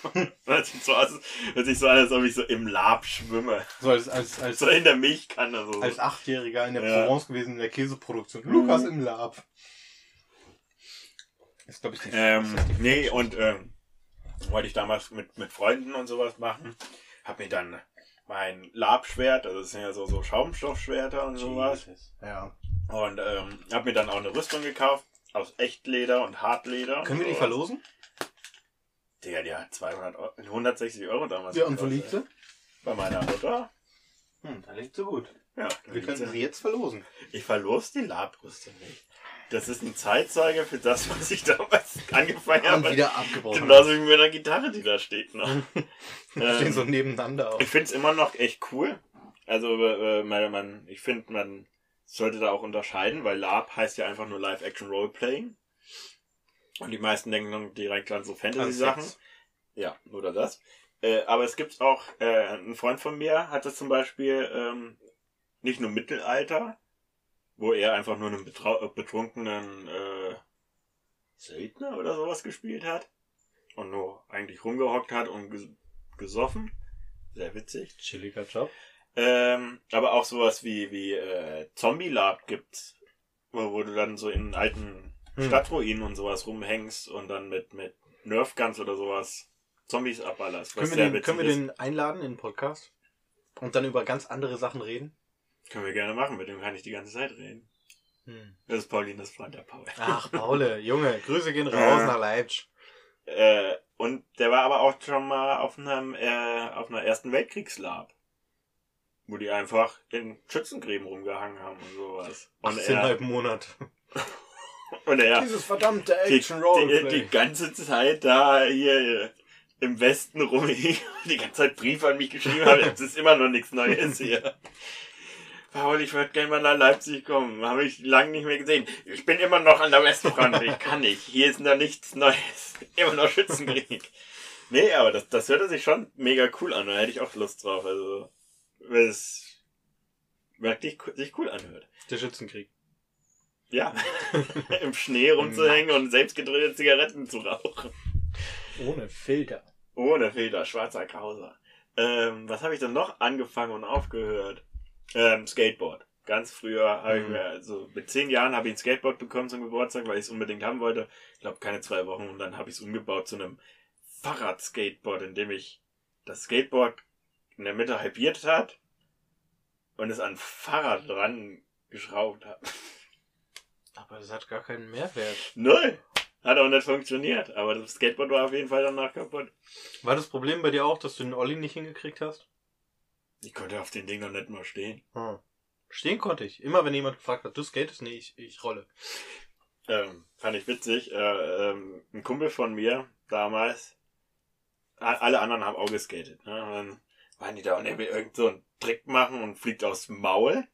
hört, sich so aus, hört sich so an, als ob ich so im Lab schwimme. So als, als, als, So in der Milchkanne. So. als Achtjähriger in der Ja. Provence gewesen, in der Käseproduktion. Mhm. Lukas im Lab. Ist, glaube ich, die Ähm, die nee, und ähm, wollte ich damals mit, mit Freunden und sowas machen. Hab mir dann mein Labschwert, also das sind ja so, so Schaumstoffschwerter und sowas. Jesus. Ja. Und ähm, hab mir dann auch eine Rüstung gekauft aus Echtleder und Hartleder. Können wir die und verlosen? Digga, die hat 200 Euro, 160 Euro damals. Ja, und wo liegt sie? Bei meiner Mutter. Hm, da liegt sie gut. Ja, Wir können sie. sie jetzt verlosen. Ich verlos die Labrüstung nicht. Das ist ein Zeitzeuge für das, was ich damals angefangen Und habe. wieder abgebrochen. Genauso wie mit der Gitarre, die da steht noch. Stehen so ähm, nebeneinander auf. ich find's immer noch echt cool. Also, äh, man, man, ich finde, man sollte da auch unterscheiden, weil Lab heißt ja einfach nur Live-Action-Roleplaying. Und die meisten denken dann direkt an so Fantasy-Sachen. Ja, oder das. Äh, aber es gibt auch, äh, ein Freund von mir hat das zum Beispiel ähm, nicht nur Mittelalter, wo er einfach nur einen betrau- äh, betrunkenen äh, Söldner oder sowas gespielt hat und nur eigentlich rumgehockt hat und ges gesoffen. Sehr witzig. Chilliger Job. Ähm, aber auch sowas wie, wie äh, Zombie Lab gibt's, wo, wo du dann so in alten Hm. Stadtruinen und sowas rumhängst und dann mit, mit Nerf Guns oder sowas Zombies abballerst. Können wir, sehr den, können wir den einladen in den Podcast? Und dann über ganz andere Sachen reden? Können wir gerne machen, mit dem kann ich die ganze Zeit reden. Hm. Das ist Paulinas Freund, der Paul. Ach, Paule, Junge, Grüße gehen raus Ja. nach Leipzig. Äh, und der war aber auch schon mal auf einem, äh, auf einer Ersten Weltkriegslab. Wo die einfach in Schützengräben rumgehangen haben und sowas. Und 18,5 Monate. und er Dieses verdammte die, Action die, Roleplay. die ganze Zeit da hier äh, im Westen rumhing und die ganze Zeit Briefe an mich geschrieben hat. Es ist immer noch nichts Neues hier. Paul, ich würde gerne mal nach Leipzig kommen. Habe ich lange nicht mehr gesehen. Ich bin immer noch an der Westfront. Ich kann nicht. Hier ist noch nichts Neues. Immer noch Schützenkrieg. Nee, aber das, das hörte sich schon mega cool an. Da hätte ich auch Lust drauf. Also, weil es wirklich sich cool anhört. Der Schützenkrieg. Ja. Im Schnee rumzuhängen und selbstgedrehte Zigaretten zu rauchen. Ohne Filter. Ohne Filter, schwarzer Krauser. Ähm, was habe ich denn noch angefangen und aufgehört? Ähm, Skateboard. Ganz früher habe ich Mhm. mir, also mit zehn Jahren habe ich ein Skateboard bekommen zum Geburtstag, weil ich es unbedingt haben wollte. Ich glaube keine zwei Wochen und dann habe ich es umgebaut zu einem Fahrradskateboard, in dem ich das Skateboard in der Mitte halbiert hat und es an Fahrrad dran geschraubt habe. Aber das hat gar keinen Mehrwert. Null! Hat auch nicht funktioniert, aber das Skateboard war auf jeden Fall danach kaputt. War das Problem bei dir auch, dass du den Olli nicht hingekriegt hast? Ich konnte auf den Ding noch nicht mal stehen. Hm. Stehen konnte ich. Immer wenn jemand gefragt hat, du skatest? Nee, ich, ich rolle. Ähm, fand ich witzig. Äh, ähm, ein Kumpel von mir damals, alle anderen haben auch geskatet. Ne? Und dann waren die da und er will irgend so einen Trick machen und fliegt aufs Maul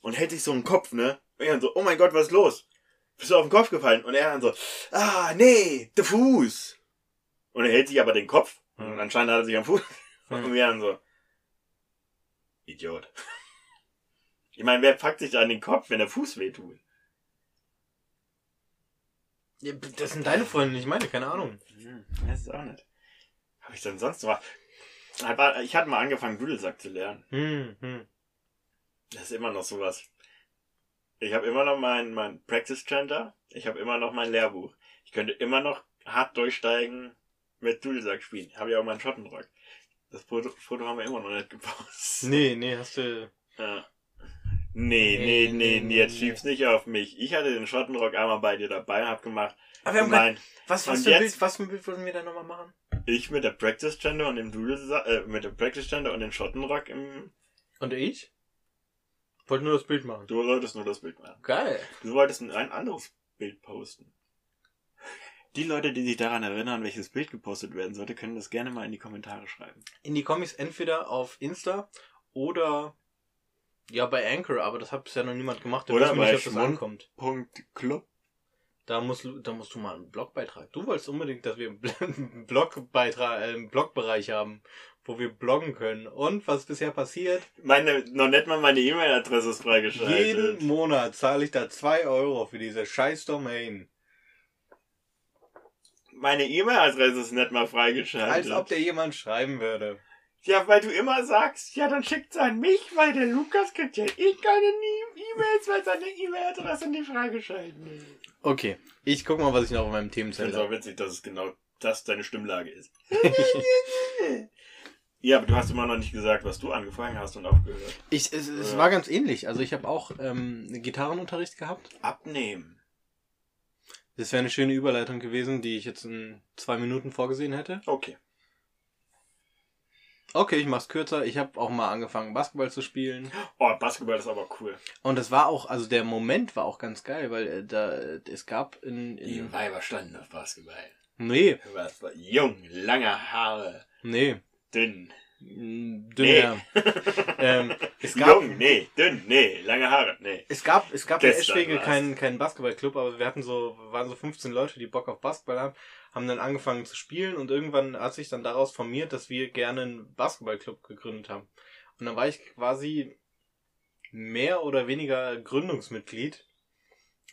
und hält sich so einen Kopf, ne? Und er dann so, oh mein Gott, was ist los? Bist du auf den Kopf gefallen? Und er dann so, ah, nee, der Fuß. Und er hält sich aber den Kopf. Hm. Und anscheinend hat er sich am Fuß. Hm. Und wir dann so, Idiot. Ich meine, wer packt sich da an den Kopf, wenn der Fuß wehtut? Das sind deine Freunde, nicht meine, keine Ahnung. Hm, weiß es auch nicht. Habe ich denn sonst? Aber Ich hatte mal angefangen, Dudelsack zu lernen. Hm, hm. Das ist immer noch sowas. Ich habe immer noch mein, mein Practice Center. Ich habe immer noch mein Lehrbuch. Ich könnte immer noch hart durchsteigen mit Dudelsack spielen. Habe ja auch meinen Schottenrock. Das Foto, Foto haben wir immer noch nicht gepostet. Nee, nee, hast du. Ja. Nee, nee, nee, nee, jetzt schieb's nicht auf mich. Ich hatte den Schottenrock einmal bei dir dabei und hab gemacht. Aber wir haben Mein, was, was, für ein jetzt- Bild, was für ein Bild wollen wir da nochmal machen? ich mit der Practice Gender und dem Dudelsack, äh, mit der Practice Gender und dem Schottenrock im, Und ich? Wollte nur das Bild machen. du solltest nur das Bild machen. Geil. Du wolltest ein anderes Bild posten. Die Leute, die sich daran erinnern, welches Bild gepostet werden sollte, können das gerne mal in die Kommentare schreiben. In die Comics entweder auf Insta oder ja bei Anchor, aber das hat bisher noch niemand gemacht. Da Oder bei nicht, ankommt. Club. Da musst, du- da musst du mal einen Blogbeitrag. Du wolltest unbedingt, dass wir einen Blogbeitrag, äh, einen Blogbereich haben, wo wir bloggen können. Und was bisher passiert? Meine, noch nicht mal meine E-Mail-Adresse ist freigeschaltet. Jeden Monat zahle ich da zwei Euro für diese scheiß Domain. Meine E-Mail-Adresse ist nicht mal freigeschaltet. Als ob dir jemand schreiben würde. Ja, weil du immer sagst, ja, dann schickt's an mich, weil der Lukas kriegt ja eh keine E-Mails, weil seine E-Mail-Adresse nicht freigeschaltet ist. Okay, ich guck mal, was ich noch auf meinem Ich finde Themenzettel es auch habe. witzig, dass es genau das deine Stimmlage ist. ja, aber du hast immer noch nicht gesagt, was du angefangen hast und aufgehört. Ich, es, es Ja. war ganz ähnlich. Also ich habe auch ähm, Gitarrenunterricht gehabt. Abnehmen. Das wäre eine schöne Überleitung gewesen, die ich jetzt in zwei Minuten vorgesehen hätte. Okay. Okay, ich mach's kürzer. Ich habe auch mal angefangen, Basketball zu spielen. Oh, Basketball ist aber cool. Und das war auch, also der Moment war auch ganz geil, weil äh, da es gab in, Die in Weiber standen auf Basketball. nee, Du warst jung, lange Haare, nee, dünn. M, dünner. ähm, es gab Jung, nee, dünn, nee, lange Haare, nee. Es gab, es gab in Eschwege keinen, keinen Basketballclub, aber wir hatten so, waren so 15 Leute, die Bock auf Basketball haben, haben dann angefangen zu spielen und irgendwann hat sich dann daraus formiert, dass wir gerne einen Basketballclub gegründet haben. Und dann war ich quasi mehr oder weniger Gründungsmitglied.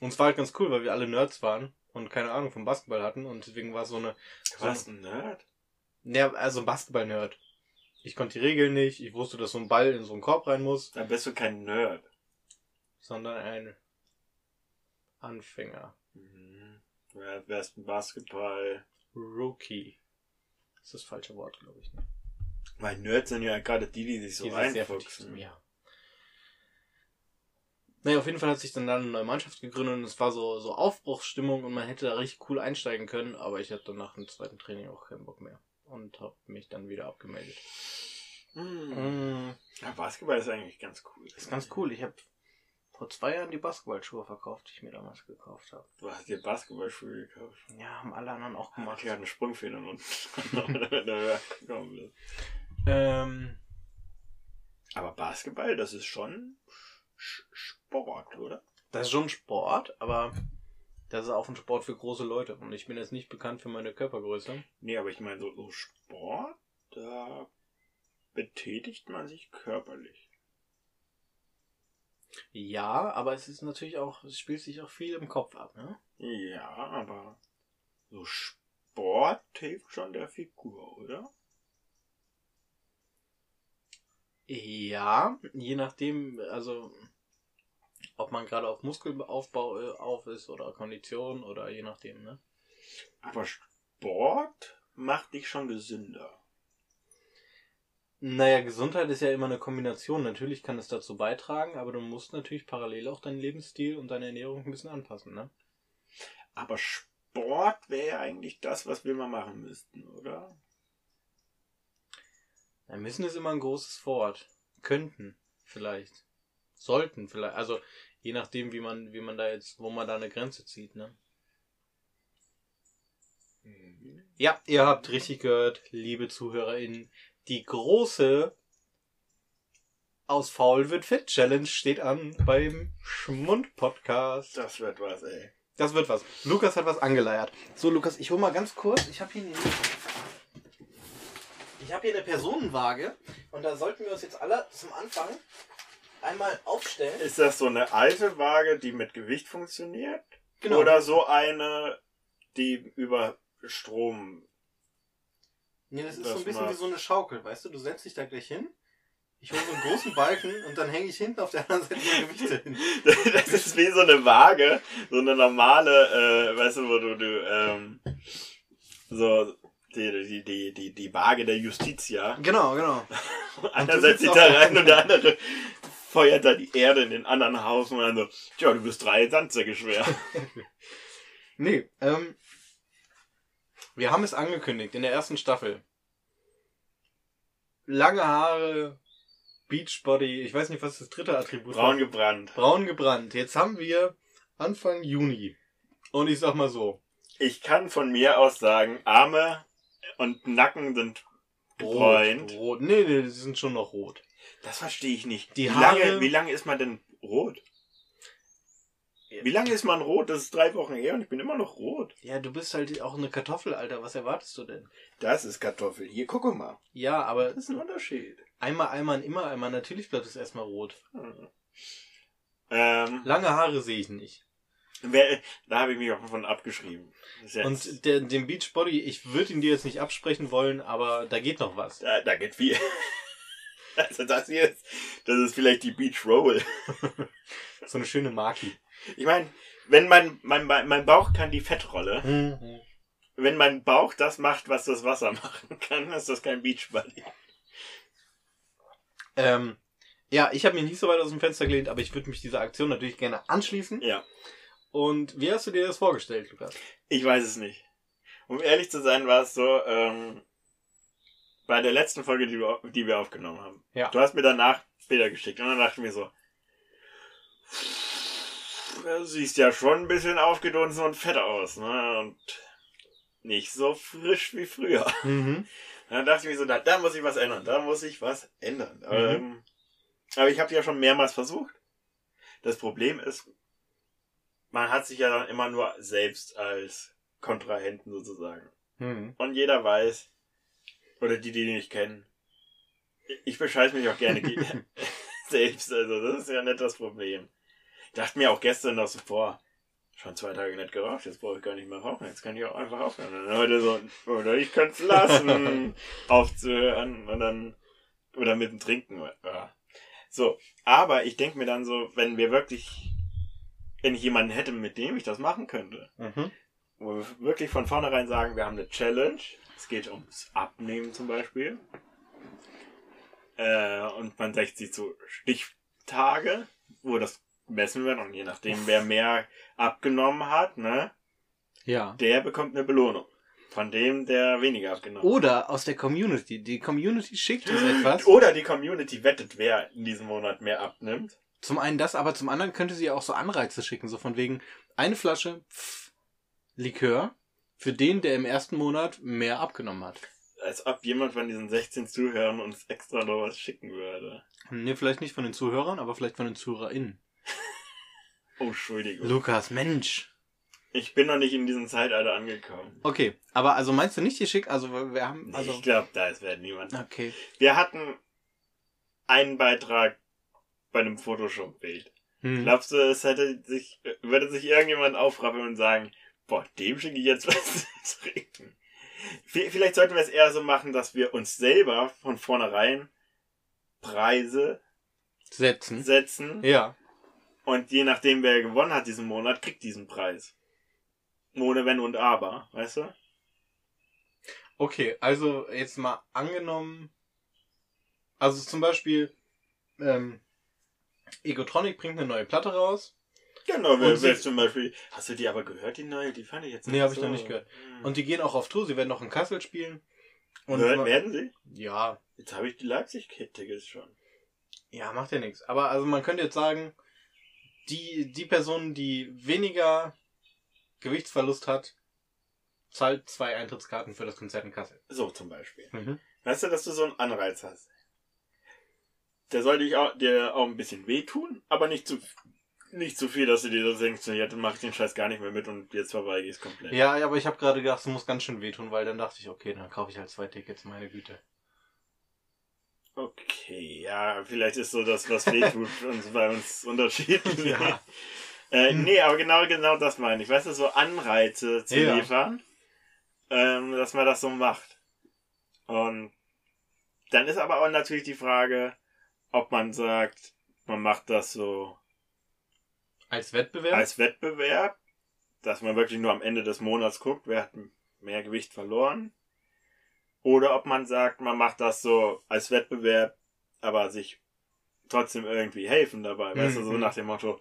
Und es war halt ganz cool, weil wir alle Nerds waren und keine Ahnung vom Basketball hatten und deswegen war es so eine, Du warst ein Nerd? ja, also ein Basketball-Nerd. Ich konnte die Regeln nicht, ich wusste, dass so ein Ball in so einen Korb rein muss, Dann bist du kein Nerd. sondern ein Anfänger. Mhm. Du wärst ein Basketball. Rookie. Das ist das falsche Wort, glaube ich. Weil Nerds sind ja gerade die, die sich so Die reinfuchsen. Ja. Naja, auf jeden Fall hat sich dann, dann eine neue Mannschaft gegründet und es war so, so Aufbruchsstimmung und man hätte da richtig cool einsteigen können, aber ich hatte nach dem zweiten Training auch keinen Bock mehr und habe mich dann wieder abgemeldet. Mhm. Mm, Ja, Basketball ist eigentlich ganz cool. ist ganz cool. Ich habe vor zwei Jahren die Basketballschuhe verkauft, die ich mir damals gekauft habe. Du hast dir Basketballschuhe gekauft. Ja, haben alle anderen auch gemacht. Die hatten Sprungfedern und wenn du höher gekommen bist. Ähm, Aber Basketball, das ist schon Sch- Sport, oder? Das ist schon Sport, aber das ist auch ein Sport für große Leute. Und ich bin jetzt nicht bekannt für meine Körpergröße. Nee, aber ich meine, so, so Sport, da betätigt man sich körperlich. Ja, aber es ist natürlich auch, es spielt sich auch viel im Kopf ab, ne? Ja, aber so Sport hilft schon der Figur, oder? Ja, je nachdem, also ob man gerade auf Muskelaufbau äh, auf ist oder Kondition oder je nachdem, ne? Aber Sport macht dich schon gesünder. Naja, Gesundheit ist ja immer eine Kombination. Natürlich kann es dazu beitragen, aber du musst natürlich parallel auch deinen Lebensstil und deine Ernährung ein bisschen anpassen, ne? Aber Sport wäre ja eigentlich das, was wir mal machen müssten, oder? Ja, müssen ist immer ein großes Wort. Könnten, vielleicht. Sollten, vielleicht. Also, je nachdem, wie man, wie man da jetzt, wo man da eine Grenze zieht, ne? Ja, ihr habt richtig gehört, liebe ZuhörerInnen. Die große aus Faul wird fit Challenge steht an beim Schmund-Podcast. Das wird was, ey. Das wird was. Lukas hat was angeleiert. So, Lukas, ich hol mal ganz kurz. Ich habe hier. Ich habe hier eine Personenwaage und da sollten wir uns jetzt alle zum Anfang einmal aufstellen. Ist das so eine alte Waage, die mit Gewicht funktioniert? Genau. Oder so eine, die über Strom. Nee, das ist Das so ein bisschen mal- wie so eine Schaukel, weißt du? Du setzt dich da gleich hin, Ich hole so einen großen Balken und dann hänge ich hinten auf der anderen Seite die Gewichte hin. Das ist wie so eine Waage, so eine normale, äh, weißt du, wo du, du ähm, so die, die, die, die, Waage der Justitia. Genau, genau. Einer du setzt sitzt sich da rein und der andere feuert da die Erde in den anderen Haus und dann so, tja, du bist drei Sandsäcke schwer. Nee, ähm, wir haben es angekündigt in der ersten Staffel. Lange Haare, Beachbody, ich weiß nicht, was das dritte Attribut Braun war. gebrannt. Braun gebrannt. Jetzt haben wir Anfang Juni. Und ich sag mal so, Ich kann von mir aus sagen, Arme und Nacken sind gebräunt. rot, rot. Nee, nee, die sind schon noch rot. Das verstehe ich nicht. Die wie, Haare- lange, wie lange ist man denn rot? Wie lange ist man rot? Das ist drei Wochen her und ich bin immer noch rot. Ja, du bist halt auch eine Kartoffel, Alter. Was erwartest du denn? Das ist Kartoffel. Hier, gucke mal. Ja, aber Das ist ein Unterschied. einmal, einmal, immer einmal. Natürlich bleibt es erstmal rot. Hm. Ähm, Lange Haare sehe ich nicht. wer, da habe ich mich auch von abgeschrieben. Und der, den Beachbody, ich würde ihn dir jetzt nicht absprechen wollen, aber da geht noch was. da, da geht viel. Also das hier ist, das ist vielleicht die Beach Roll. So eine schöne Maki. Ich meine, wenn mein, mein, mein Bauch kann die Fettrolle, Mhm. wenn mein Bauch das macht, was das Wasser machen kann, ist das kein Beachbody. Ähm, ja, ich habe mich nicht so weit aus dem Fenster gelehnt, aber ich würde mich dieser Aktion natürlich gerne anschließen. Ja. Und wie hast du dir das vorgestellt, Lukas? Ich weiß es nicht. Um ehrlich zu sein, war es so, ähm, bei der letzten Folge, die, du, die wir aufgenommen haben. Ja. Du hast mir danach Bilder geschickt und dann dachte ich mir so, du siehst ja schon ein bisschen aufgedunsen und fett aus, ne? Und nicht so frisch wie früher. Mhm. Dann dachte ich mir so, da, da muss ich was ändern, da muss ich was ändern. Mhm. Ähm, aber ich habe ja schon mehrmals versucht. Das Problem ist, man hat sich ja dann immer nur selbst als Kontrahenten sozusagen. Mhm. Und jeder weiß, oder die, die nicht kennen, ich bescheiß mich auch gerne ge- selbst, also das ist ja nicht das Problem. Ich dachte mir auch gestern noch so, boah, schon zwei Tage nicht geraucht, jetzt brauche ich gar nicht mehr rauchen, jetzt kann ich auch einfach aufhören. Und heute so, oder ich könnte es lassen, aufzuhören und dann, oder mit dem Trinken. Ja. So, aber ich denke mir dann so, wenn wir wirklich, wenn ich jemanden hätte, mit dem ich das machen könnte, Mhm. Wo wir wirklich von vornherein sagen, wir haben eine Challenge. Es geht ums Abnehmen zum Beispiel. Äh, und man setzt sich so Stichtage, wo das messen wird und je nachdem, wer mehr abgenommen hat, ne, Ja. der bekommt eine Belohnung. Von dem, der weniger abgenommen Oder aus der Community. Die Community schickt uns etwas. hat. Oder die Community wettet, wer in diesem Monat mehr abnimmt. Zum einen das, aber zum anderen könnte sie auch so Anreize schicken, so von wegen eine Flasche pff, Likör für den, der im ersten Monat mehr abgenommen hat. Als ob jemand von diesen 16 Zuhörern uns extra noch was schicken würde. Ne, vielleicht nicht von den Zuhörern, aber vielleicht von den ZuhörerInnen. Oh, Entschuldigung. Lukas, Mensch. Ich bin noch nicht in diesem Zeitalter angekommen. Okay, aber also meinst du nicht, die schickt, also wir haben, Nee, also, ich glaube, da ist wird niemand. okay. Wir hatten einen Beitrag bei einem Photoshop-Bild. Hm. Glaubst du, es hätte sich, würde sich irgendjemand aufrappeln und sagen, boah, dem schicke ich jetzt was zu. V- Vielleicht sollten wir es eher so machen, dass wir uns selber von vornherein Preise Setzen. setzen Ja. und je nachdem, wer gewonnen hat diesen Monat, kriegt diesen Preis. Ohne Wenn und Aber, weißt du? Okay, also jetzt mal angenommen, also zum Beispiel, ähm, Egotronic bringt eine neue Platte raus Genau, wer, wer zum Beispiel, hast du die aber gehört, die neue? Die fand ich jetzt Nee, hab ich noch nicht gehört. Hm. und die gehen auch auf Tour, sie werden noch in Kassel spielen. Und Hören werden sie? ja, Jetzt habe ich die Leipzig-Tickets schon. ja, macht ja nichts. Aber also man könnte jetzt sagen, die, die Person, die weniger Gewichtsverlust hat, zahlt zwei Eintrittskarten für das Konzert in Kassel. So zum Beispiel. Mhm. Weißt du, dass du so einen Anreiz hast? Der soll dich auch, dir auch ein bisschen wehtun, aber nicht zu, nicht zu viel, dass du dir das denkst, ja, dann mach ich den Scheiß gar nicht mehr mit und jetzt vorbei es komplett. Ja, ja, aber ich habe gerade gedacht, es muss ganz schön wehtun, weil dann dachte ich, okay, dann kaufe ich halt zwei Tickets, meine Güte. Okay, ja, vielleicht ist so das, was wehtut, uns bei uns unterschiedlich. Ja. Äh, nee, aber genau, genau das meine ich. Weißt du, so Anreize zu Ja. liefern, ähm, dass man das so macht. Und dann ist aber auch natürlich die Frage, ob man sagt, man macht das so Als Wettbewerb? als Wettbewerb, dass man wirklich nur am Ende des Monats guckt, wer hat mehr Gewicht verloren. Oder ob man sagt, man macht das so als Wettbewerb, aber sich trotzdem irgendwie helfen dabei. Weißt du, so Mhm. nach dem Motto,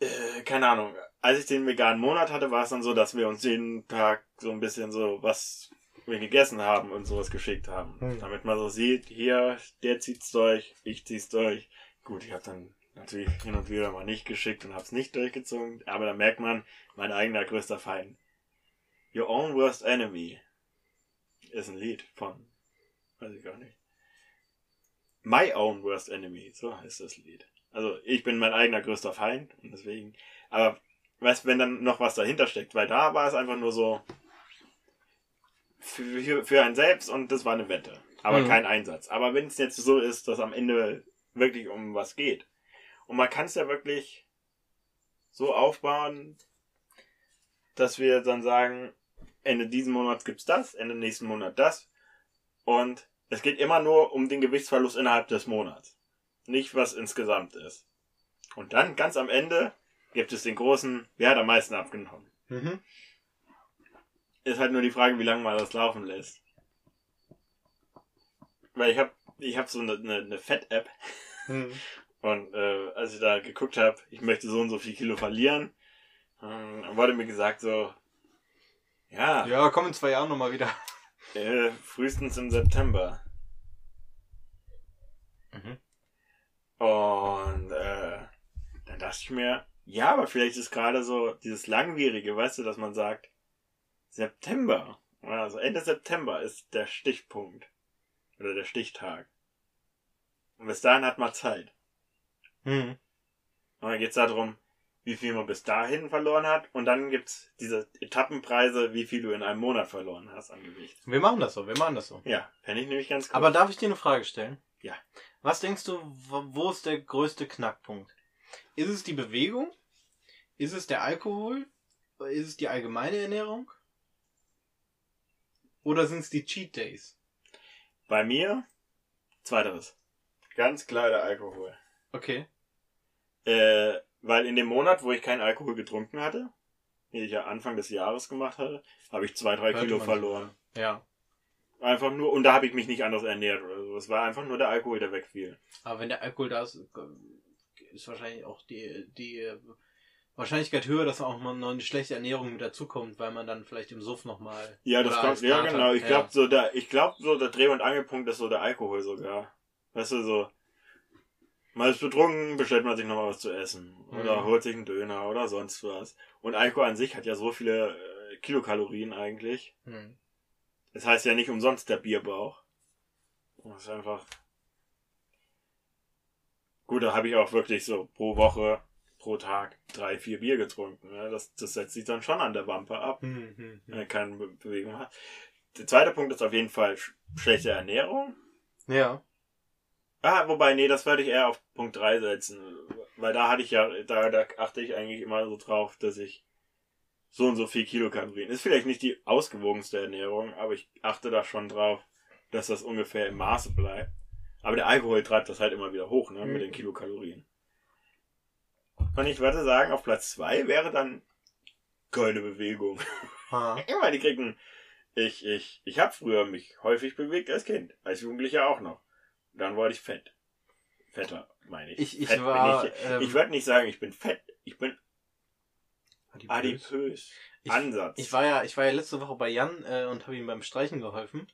äh, keine Ahnung, als ich den veganen Monat hatte, war es dann so, dass wir uns jeden Tag so ein bisschen so, was wir gegessen haben und sowas geschickt haben. Mhm. Damit man so sieht, hier, der zieht's durch, ich zieh's durch. Gut, ich habe dann natürlich hin und wieder mal nicht geschickt und hab's nicht durchgezogen, aber da merkt man, mein eigener größter Feind. Your own worst enemy ist ein Lied von, weiß ich gar nicht. My own worst enemy, so heißt das Lied. Also ich bin mein eigener größter Feind und deswegen, aber weißt, wenn dann noch was dahinter steckt, weil da war es einfach nur so für, für, für einen selbst und das war eine Wette, aber Mhm. kein Einsatz. Aber wenn es jetzt so ist, dass am Ende wirklich um was geht und man kann es ja wirklich so aufbauen, dass wir dann sagen, Ende diesen Monats gibt's das, Ende nächsten Monat das und es geht immer nur um den Gewichtsverlust innerhalb des Monats. Nicht was insgesamt ist. Und dann ganz am Ende gibt es den großen, wer hat am meisten abgenommen. Mhm. Ist halt nur die Frage, wie lange man das laufen lässt. Weil ich habe ich hab so eine, eine, eine Fett-App Mhm. und äh, als ich da geguckt habe, ich möchte so und so viel Kilo verlieren, dann wurde mir gesagt so, ja, Ja, komm in zwei Jahren nochmal wieder. äh, frühestens im September. Mhm. Und äh, dann dachte ich mir, ja, aber vielleicht ist gerade so dieses Langwierige, weißt du, dass man sagt, September, also Ende September ist der Stichpunkt oder der Stichtag. Und bis dahin hat man Zeit. Mhm. Und dann geht's darum, wie viel man bis dahin verloren hat. Und dann gibt's diese Etappenpreise, wie viel du in einem Monat verloren hast an Gewicht. Wir machen das so, wir machen das so. Ja, fände ich nämlich ganz cool. Aber darf ich dir eine Frage stellen? Ja. Was denkst du, wo wo ist der größte Knackpunkt? Ist es die Bewegung? Ist es der Alkohol? Ist es die allgemeine Ernährung? Oder sind es die Cheat Days? Bei mir, zweiteres. Ganz klar der Alkohol. Okay. Äh, weil in dem Monat, wo ich keinen Alkohol getrunken hatte, den ich ja Anfang des Jahres gemacht hatte, habe ich zwei, drei Hörte Kilo verloren. Ja. Einfach nur, und da habe ich mich nicht anders ernährt oder so. Es war einfach nur der Alkohol, der wegfiel. Aber wenn der Alkohol da ist, ist wahrscheinlich auch die, die Wahrscheinlichkeit höher, dass auch mal noch eine schlechte Ernährung mit dazukommt, weil man dann vielleicht im Suff nochmal. Ja, das kommt, ja genau. Ich glaube so der, ich glaube so der Dreh- und Angelpunkt ist so der Alkohol sogar. Weißt du, so, man ist betrunken, bestellt man sich nochmal was zu essen. Oder Mhm. holt sich einen Döner oder sonst was. Und Alkohol an sich hat ja so viele äh, Kilokalorien eigentlich. Hm. Das heißt ja nicht umsonst der Bierbauch. Das ist einfach. Gut, da habe ich auch wirklich so pro Woche, pro Tag drei, vier Bier getrunken. Ja, das, das setzt sich dann schon an der Wampe ab, Hm, hm, wenn hm. er keine Be Bewegung hat. Der zweite Punkt ist auf jeden Fall sch schlechte Ernährung. Ja. Ah, wobei, nee, das würde ich eher auf Punkt 3 setzen. Weil da hatte ich ja, da, da achte ich eigentlich immer so drauf, dass ich so und so viel Kilokalorien. Ist vielleicht nicht die ausgewogenste Ernährung, aber ich achte da schon drauf, dass das ungefähr im Maße bleibt. Aber der Alkohol treibt das halt immer wieder hoch, ne, Mhm. mit den Kilokalorien. Und ich würde sagen, auf Platz 2 wäre dann goldene Bewegung. Ha. Immer die kriegen. Ich, ich, ich habe früher mich häufig bewegt als Kind, als Jugendlicher auch noch. Dann wurde ich fett. Fetter, meine ich. Ich- ich fett war, ich ähm, ich würde nicht sagen, ich bin fett. Ich bin Adipös. adipös. Ich- Ansatz. Ich war ja, ich war ja letzte Woche bei Jan äh, und habe ihm beim Streichen geholfen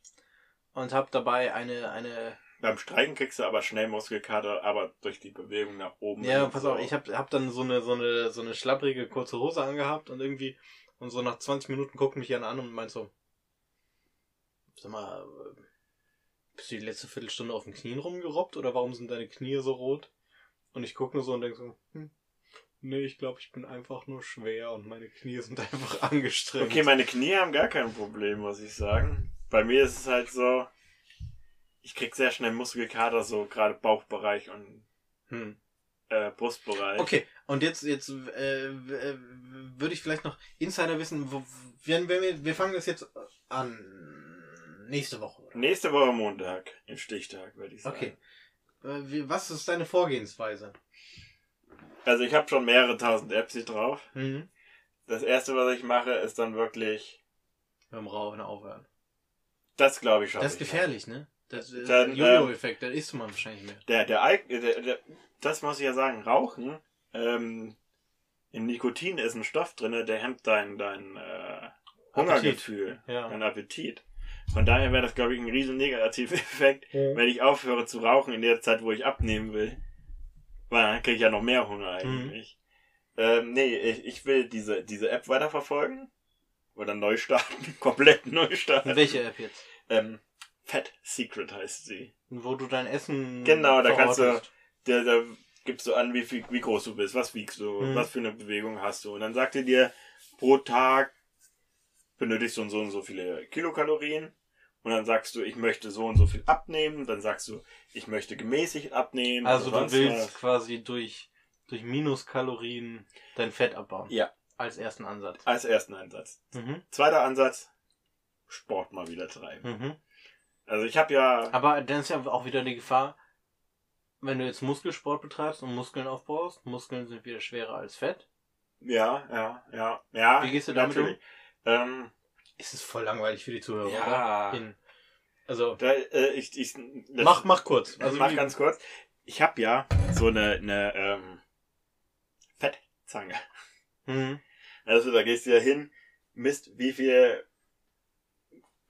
und habe dabei eine eine Beim Streichen kriegst du aber schnell Muskelkater, aber durch die Bewegung nach oben. ja pass auf, ich habe hab dann so eine so eine so eine schlapprige kurze Hose angehabt und irgendwie und so nach 20 Minuten guckt mich Jan an und meint so sag mal bist du die letzte Viertelstunde auf den Knien rumgerobbt oder warum sind deine Knie so rot? Und ich gucke nur so und denke so hm, nee, ich glaube, ich bin einfach nur schwer und meine Knie sind einfach angestrengt. Okay, meine Knie haben gar kein Problem, muss ich sagen. Bei mir ist es halt so, ich krieg sehr schnell Muskelkater, so gerade Bauchbereich und hm. äh, Brustbereich. Okay, und jetzt, jetzt äh, äh, würde ich vielleicht noch Insider wissen, wo, wenn, wenn wir, wir fangen das jetzt an nächste Woche oder Nächste Woche Montag, im Stichtag, würde ich sagen. Okay. Äh, wie, was ist deine Vorgehensweise? Also ich habe schon mehrere tausend Apps hier drauf. Mhm. Das erste, was ich mache, ist dann wirklich, Beim Rauchen aufhören. das glaube ich schon. Das ist gefährlich, ne? Das ist Dann, ein Jojo-Effekt, das isst man wahrscheinlich mehr. Der, der, Al- der, der, das muss ich ja sagen, Rauchen, ähm, in Nikotin ist ein Stoff drinne, der hemmt dein, dein äh, Hungergefühl, Ja. dein Appetit. Von daher wäre das, glaube ich, ein riesen Negativeffekt, Ja. wenn ich aufhöre zu rauchen in der Zeit, wo ich abnehmen will. Weil dann kriege ich ja noch mehr Hunger eigentlich. Ähm, nee, ich, ich will diese, diese App weiterverfolgen. Oder neu starten, komplett neu starten. Welche App jetzt? Ähm, Fat Secret heißt sie. Wo du dein Essen. Genau, da kannst du-. Da, da gibst du an, wie, viel, wie groß du bist, was wiegst du, Mhm. was für eine Bewegung hast du. Und dann sagt er dir, pro Tag benötigst du so und so viele Kilokalorien. Und dann sagst du, ich möchte so und so viel abnehmen. Dann sagst du, ich möchte gemäßigt abnehmen. Also du willst was. quasi durch, durch Minuskalorien dein Fett abbauen. Ja. Als ersten Ansatz. Als ersten Ansatz. Mhm. Zweiter Ansatz, Sport mal wieder treiben. Mhm. Also ich habe ja, Aber dann ist ja auch wieder die Gefahr, wenn du jetzt Muskelsport betreibst und Muskeln aufbaust, Muskeln sind wieder schwerer als Fett. ja, ja, ja, ja. Wie gehst du damit natürlich. Ähm, Es ist voll langweilig für die Zuhörer. Ja. In, also, da, äh, ich, ich, das- mach, mach kurz. Also mach ganz kurz. Ich habe ja so eine, eine ähm, Fettzange. Mhm. Also da gehst du ja hin, misst, wie viel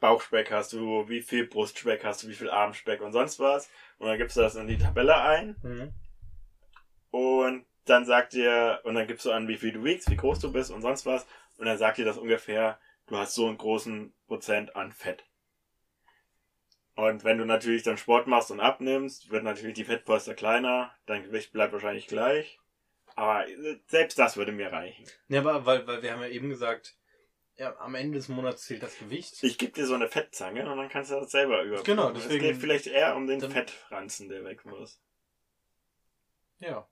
Bauchspeck hast du, wie viel Brustspeck hast du, wie viel Armspeck und sonst was. Und dann gibst du das in die Tabelle ein Mhm. und dann sagt dir, und dann gibst du an, wie viel du wiegst, wie groß du bist und sonst was. Und dann sagt dir das ungefähr, du hast so einen großen Prozent an Fett. Und wenn du natürlich dann Sport machst und abnimmst, wird natürlich die Fettpolster kleiner, dein Gewicht bleibt wahrscheinlich gleich. Aber äh, selbst das würde mir reichen. Ja, aber weil, weil wir haben ja eben gesagt, ja, am Ende des Monats zählt das Gewicht. Ich gebe dir so eine Fettzange und dann kannst du das selber überprüfen. Genau, deswegen- Es geht vielleicht eher um den Fettranzen, der weg muss. Ja.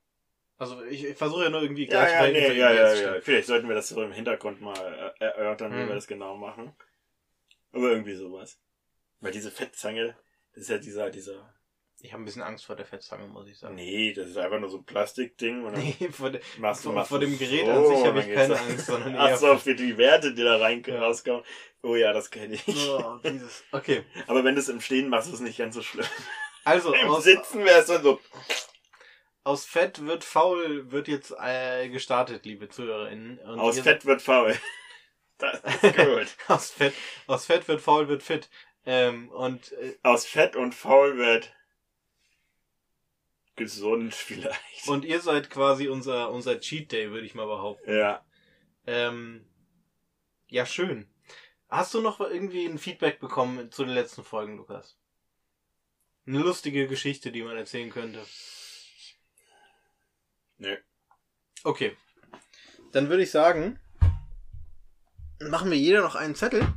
Also ich, ich versuche ja nur irgendwie Ja, ja, nee, ja, ja, ja. Vielleicht sollten wir das so im Hintergrund mal erörtern, wie Mhm. wir das genau machen. Aber irgendwie sowas. Weil diese Fettzange, das ist ja dieser, dieser. Ich habe ein bisschen Angst vor der Fettzange, muss ich sagen. Nee, das ist einfach nur so ein Plastikding und Nee, vor, der, machst du vor, machst vor dem Gerät so, an sich habe ich keine Angst, sondern Ach eher so, für die Werte, die da rein Ja. rauskommen. Oh ja, das kenne ich. Oh, dieses. Okay. Aber wenn du es im Stehen machst, ist es nicht ganz so schlimm. Also Im aus, Sitzen wäre es dann so. Aus Fett wird faul wird jetzt äh, gestartet, liebe ZuhörerInnen. Und Aus Fett wird faul. Das ist gut. aus Fett aus Fett wird faul wird fit. Ähm, und äh, Aus Fett und faul wird gesund vielleicht. und ihr seid quasi unser unser Cheat Day, würde ich mal behaupten. ja. Ähm, ja schön. Hast du noch irgendwie ein Feedback bekommen zu den letzten Folgen, Lukas? Eine lustige Geschichte, die man erzählen könnte. Nö. Okay. Dann würde ich sagen, machen wir jeder noch einen Zettel.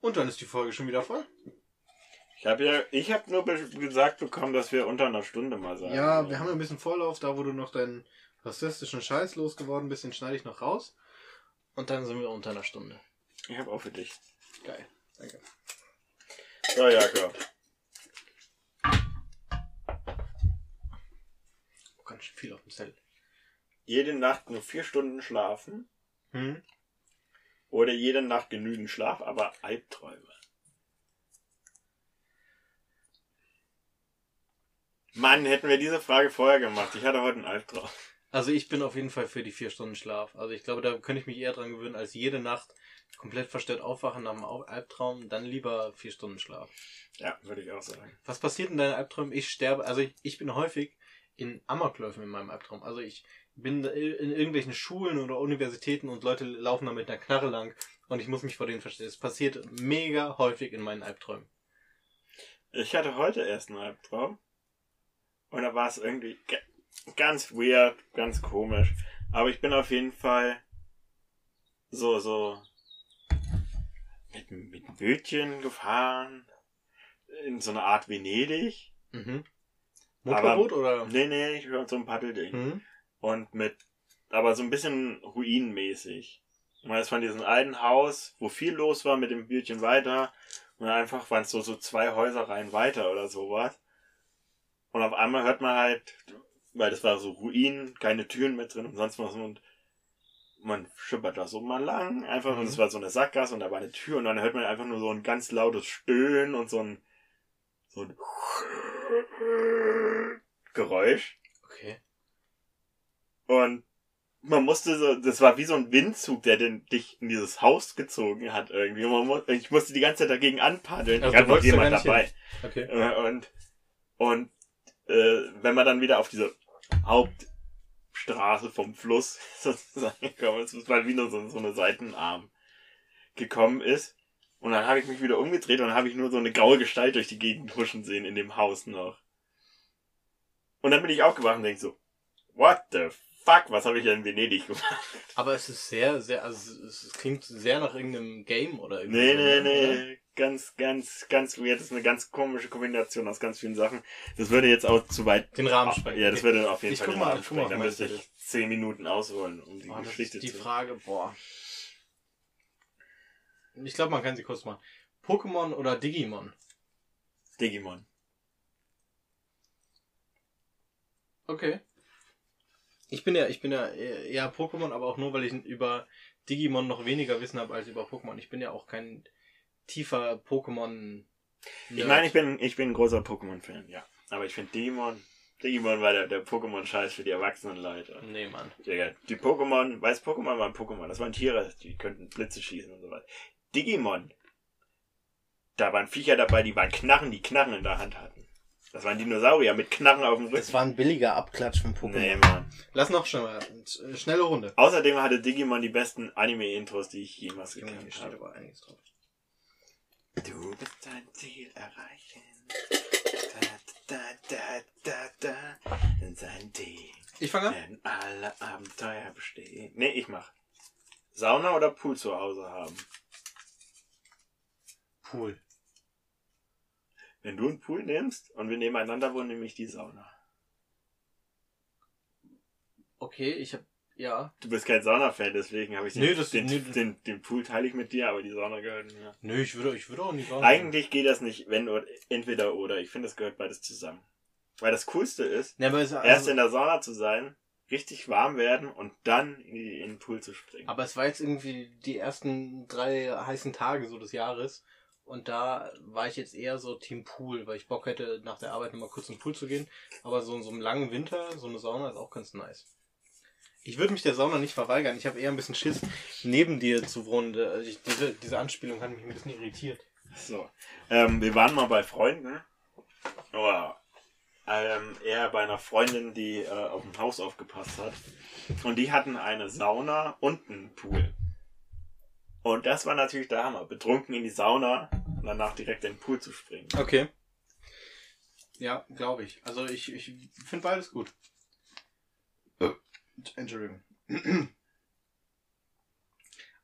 Und dann ist die Folge schon wieder voll. Ich habe ja, ich habe nur gesagt bekommen, dass wir unter einer Stunde mal sagen. Ja, wir haben ein bisschen Vorlauf, da wo du noch deinen rassistischen Scheiß losgeworden bist, den schneide ich noch raus. Und dann sind wir unter einer Stunde. Ich habe auch für dich. Geil. Danke. So, Jakob. Ganz schön viel auf dem Zettel. Jede Nacht nur vier Stunden schlafen Hm? oder jede Nacht genügend Schlaf, aber Albträume. Mann, hätten wir diese Frage vorher gemacht. Ich hatte heute einen Albtraum. Also ich bin auf jeden Fall für die vier Stunden Schlaf. Also ich glaube, da könnte ich mich eher dran gewöhnen, als jede Nacht komplett verstört aufwachen nach einem Au- Albtraum. Dann lieber vier Stunden Schlaf. Ja, würde ich auch sagen. Was passiert in deinen Albträumen? Ich sterbe, also ich, ich bin häufig in Amokläufen in meinem Albtraum. Also ich bin in irgendwelchen Schulen oder Universitäten und Leute laufen da mit einer Knarre lang und ich muss mich vor denen verstehen. Es passiert mega häufig in meinen Albträumen. Ich hatte heute erst einen Albtraum. Und da war es irgendwie ga- ganz weird, ganz komisch. Aber ich bin auf jeden Fall so, so mit, mit Bötchen gefahren. In so eine Art Venedig. Mhm. Motorboot oder? Nee, nee, ich war so ein Paddelding. Mhm. Und mit, aber so ein bisschen ruinenmäßig. Man ist von diesem alten Haus, wo viel los war, mit dem Bötchen weiter. Und einfach waren es so, so zwei Häuserreihen weiter oder sowas. Und auf einmal hört man halt, weil das war so Ruinen, keine Türen mehr drin und sonst was und man schippert da so mal lang, einfach, und Mhm. es war so eine Sackgasse und da war eine Tür und dann hört man einfach nur so ein ganz lautes Stöhnen und so ein, so ein Geräusch. Okay. Und man musste so, das war wie so ein Windzug, der den, dich in dieses Haus gezogen hat irgendwie. Mu ich musste die ganze Zeit dagegen anpaddeln. Also ich hatte noch jemand dabei. Okay. Äh, Und, und äh, wenn man dann wieder auf diese Hauptstraße vom Fluss sozusagen gekommen ist, das war wie nur so, so eine Seitenarm gekommen ist. Und dann habe ich mich wieder umgedreht und dann habe ich nur so eine graue Gestalt durch die Gegend huschen sehen in dem Haus noch. Und dann bin ich aufgewacht und denk so, what the fuck, was habe ich denn in Venedig gemacht? Aber es ist sehr, sehr, also es klingt sehr nach irgendeinem Game oder irgendwie. Nee, nee, ne? nee. Ganz, ganz, ganz weird. Das ist eine ganz komische Kombination aus ganz vielen Sachen. Das würde jetzt auch zu weit. Den Rahmen sprengen. Ja, das würde auf jeden Ich Fall den mal, Rahmen ich guck mal sprengen. Da müsste ich zehn Minuten ausholen, um die Oh, das Geschichte ist die zu. Frage, boah. Ich glaube, man kann sie kurz machen. Pokémon oder Digimon? Digimon. Okay. Ich bin ja, ich bin ja eher eher Pokémon, aber auch nur, weil ich über Digimon noch weniger Wissen habe als über Pokémon. Ich bin ja auch kein tiefer Pokémon. Ich meine, ich bin, ich bin ein großer Pokémon-Fan, ja. Aber ich finde Digimon, Digimon war der, der Pokémon-Scheiß für die erwachsenen Leute. Nee, Mann. Die Pokémon, weiß Pokémon waren Pokémon, das waren Tiere, die könnten Blitze schießen und so weiter. Digimon, da waren Viecher dabei, die waren Knarren, die Knarren in der Hand hatten. Das waren Dinosaurier mit Knarren auf dem Rücken. Das war ein billiger Abklatsch von Pokémon. Nee, Mann. Lass noch schon mal. äh, Schnelle Runde. Außerdem hatte Digimon die besten Anime-Intros, die ich jemals gekannt steht habe. aber einiges drauf. Du bist dein Ziel erreichen. Da, da, da, da, da. In sein Team Ich fange an. werden alle Abenteuer bestehen. Nee, ich mach. Sauna oder Pool zu Hause haben. Pool. Wenn du einen Pool nimmst und wir nebeneinander wohnen, nehme ich die Sauna. Okay, ich hab. Ja. Du bist kein Sauna-Fan, deswegen habe ich den, Nee, das- den, nee, das- den, den Pool teile ich mit dir, aber die Sauna gehört mir. Nö, ich würde, ich würde auch nicht sagen. Eigentlich geht das nicht, wenn oder entweder oder. Ich finde, es gehört beides zusammen. Weil das Coolste ist, Nee, es, also, erst in der Sauna zu sein, richtig warm werden und dann in, die, in den Pool zu springen. Aber es war jetzt irgendwie die ersten drei heißen Tage so des Jahres. Und da war ich jetzt eher so Team Pool, weil ich Bock hätte, nach der Arbeit nochmal kurz in den Pool zu gehen. Aber so in so einem langen Winter, so eine Sauna ist auch ganz nice. Ich würde mich der Sauna nicht verweigern. Ich habe eher ein bisschen Schiss, neben dir zu wohnen. Da- Ich, diese, diese Anspielung hat mich ein bisschen irritiert. So. Ähm, wir waren mal bei Freunden. Aber ähm, eher bei einer Freundin, die äh, auf dem Haus aufgepasst hat. Und die hatten eine Sauna und einen Pool. Und das war natürlich der Hammer. Betrunken in die Sauna und danach direkt in den Pool zu springen. Okay. Ja, glaube ich. Also ich, ich finde beides gut. Entschuldigung.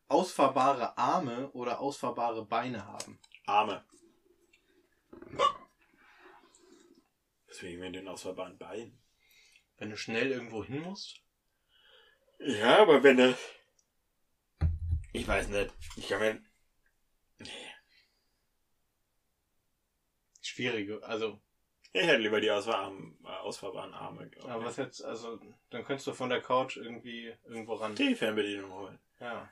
Ausfahrbare Arme oder ausfahrbare Beine haben. Arme. Deswegen mit den ausfahrbaren Beinen. Wenn du schnell irgendwo hin musst. Ja, aber wenn er. Ich weiß nicht. Ich kann mir. Nee. Schwierige, also. Ich hätte lieber die ausfahr ausfahrbaren Arme. glaub Aber ich. was jetzt, also, dann könntest du von der Couch irgendwie irgendwo ran. Die Fernbedienung holen. Ja.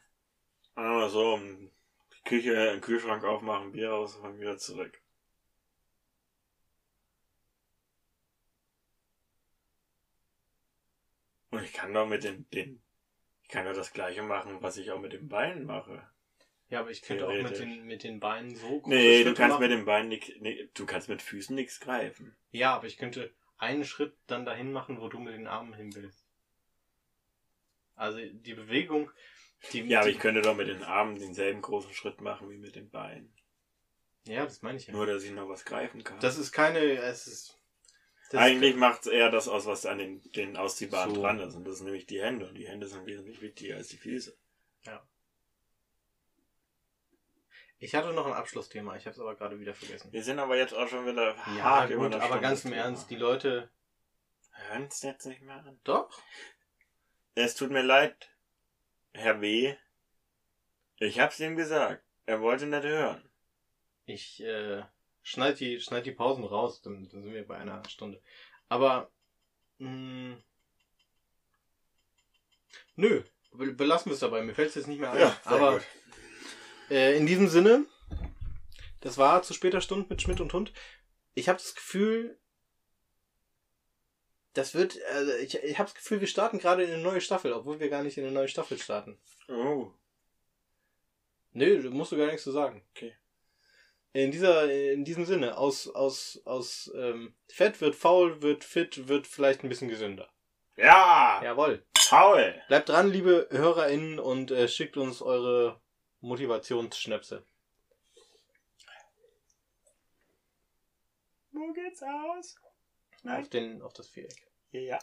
Ah, so, um die Küche, einen Kühlschrank aufmachen, Bier raus und wieder zurück. Und ich kann doch mit den, den, ich kann doch das gleiche machen, was ich auch mit den Beinen mache. Ja, aber ich könnte auch mit den, mit den Beinen so große Nee, du Schritte kannst machen. mit den Beinen nicht, nee, du kannst mit Füßen nichts greifen. Ja, aber ich könnte einen Schritt dann dahin machen, wo du mit den Armen hin willst. Also die Bewegung, die. Ja, aber die, ich könnte doch mit den Armen denselben großen Schritt machen wie mit den Beinen. Ja, das meine ich ja. Nur, dass ich noch was greifen kann. Das ist keine. Es ist. Das Eigentlich macht es eher das aus, was an den, den Ausziehbaren So. dran ist. Und das sind nämlich die Hände. Und die Hände sind wesentlich wichtiger als die Füße. ich hatte noch ein Abschlussthema, ich habe es aber gerade wieder vergessen. Wir sind aber jetzt auch schon wieder Ja, hart über gut, eine aber Stunde ganz im. Ernst, die Leute. Hören es jetzt nicht mehr an. Doch? Es tut mir leid, Herr W. Ich hab's ihm gesagt. Er wollte nicht hören. Ich äh, schneid, die, schneid die Pausen raus, dann, dann sind wir bei einer Stunde. Aber mh, nö, be- belassen wir es dabei. Mir fällt es jetzt nicht mehr ein. Ja, Aber äh, in diesem Sinne, das war zu später Stunde mit Schmidt und Hund. Ich habe das Gefühl, das wird, also ich, ich habe das Gefühl, wir starten gerade in eine neue Staffel, obwohl wir gar nicht in eine neue Staffel starten. Oh. Nö, du musst du gar nichts zu sagen. Okay. In dieser, in diesem Sinne, aus, aus, aus ähm, Fett wird faul, wird fit, wird vielleicht ein bisschen gesünder. Ja! Jawohl. Paul! Bleibt dran, liebe HörerInnen, und äh, schickt uns eure Motivationsschnäpse. Wo geht's aus? Auf, den, auf das Viereck. Ja.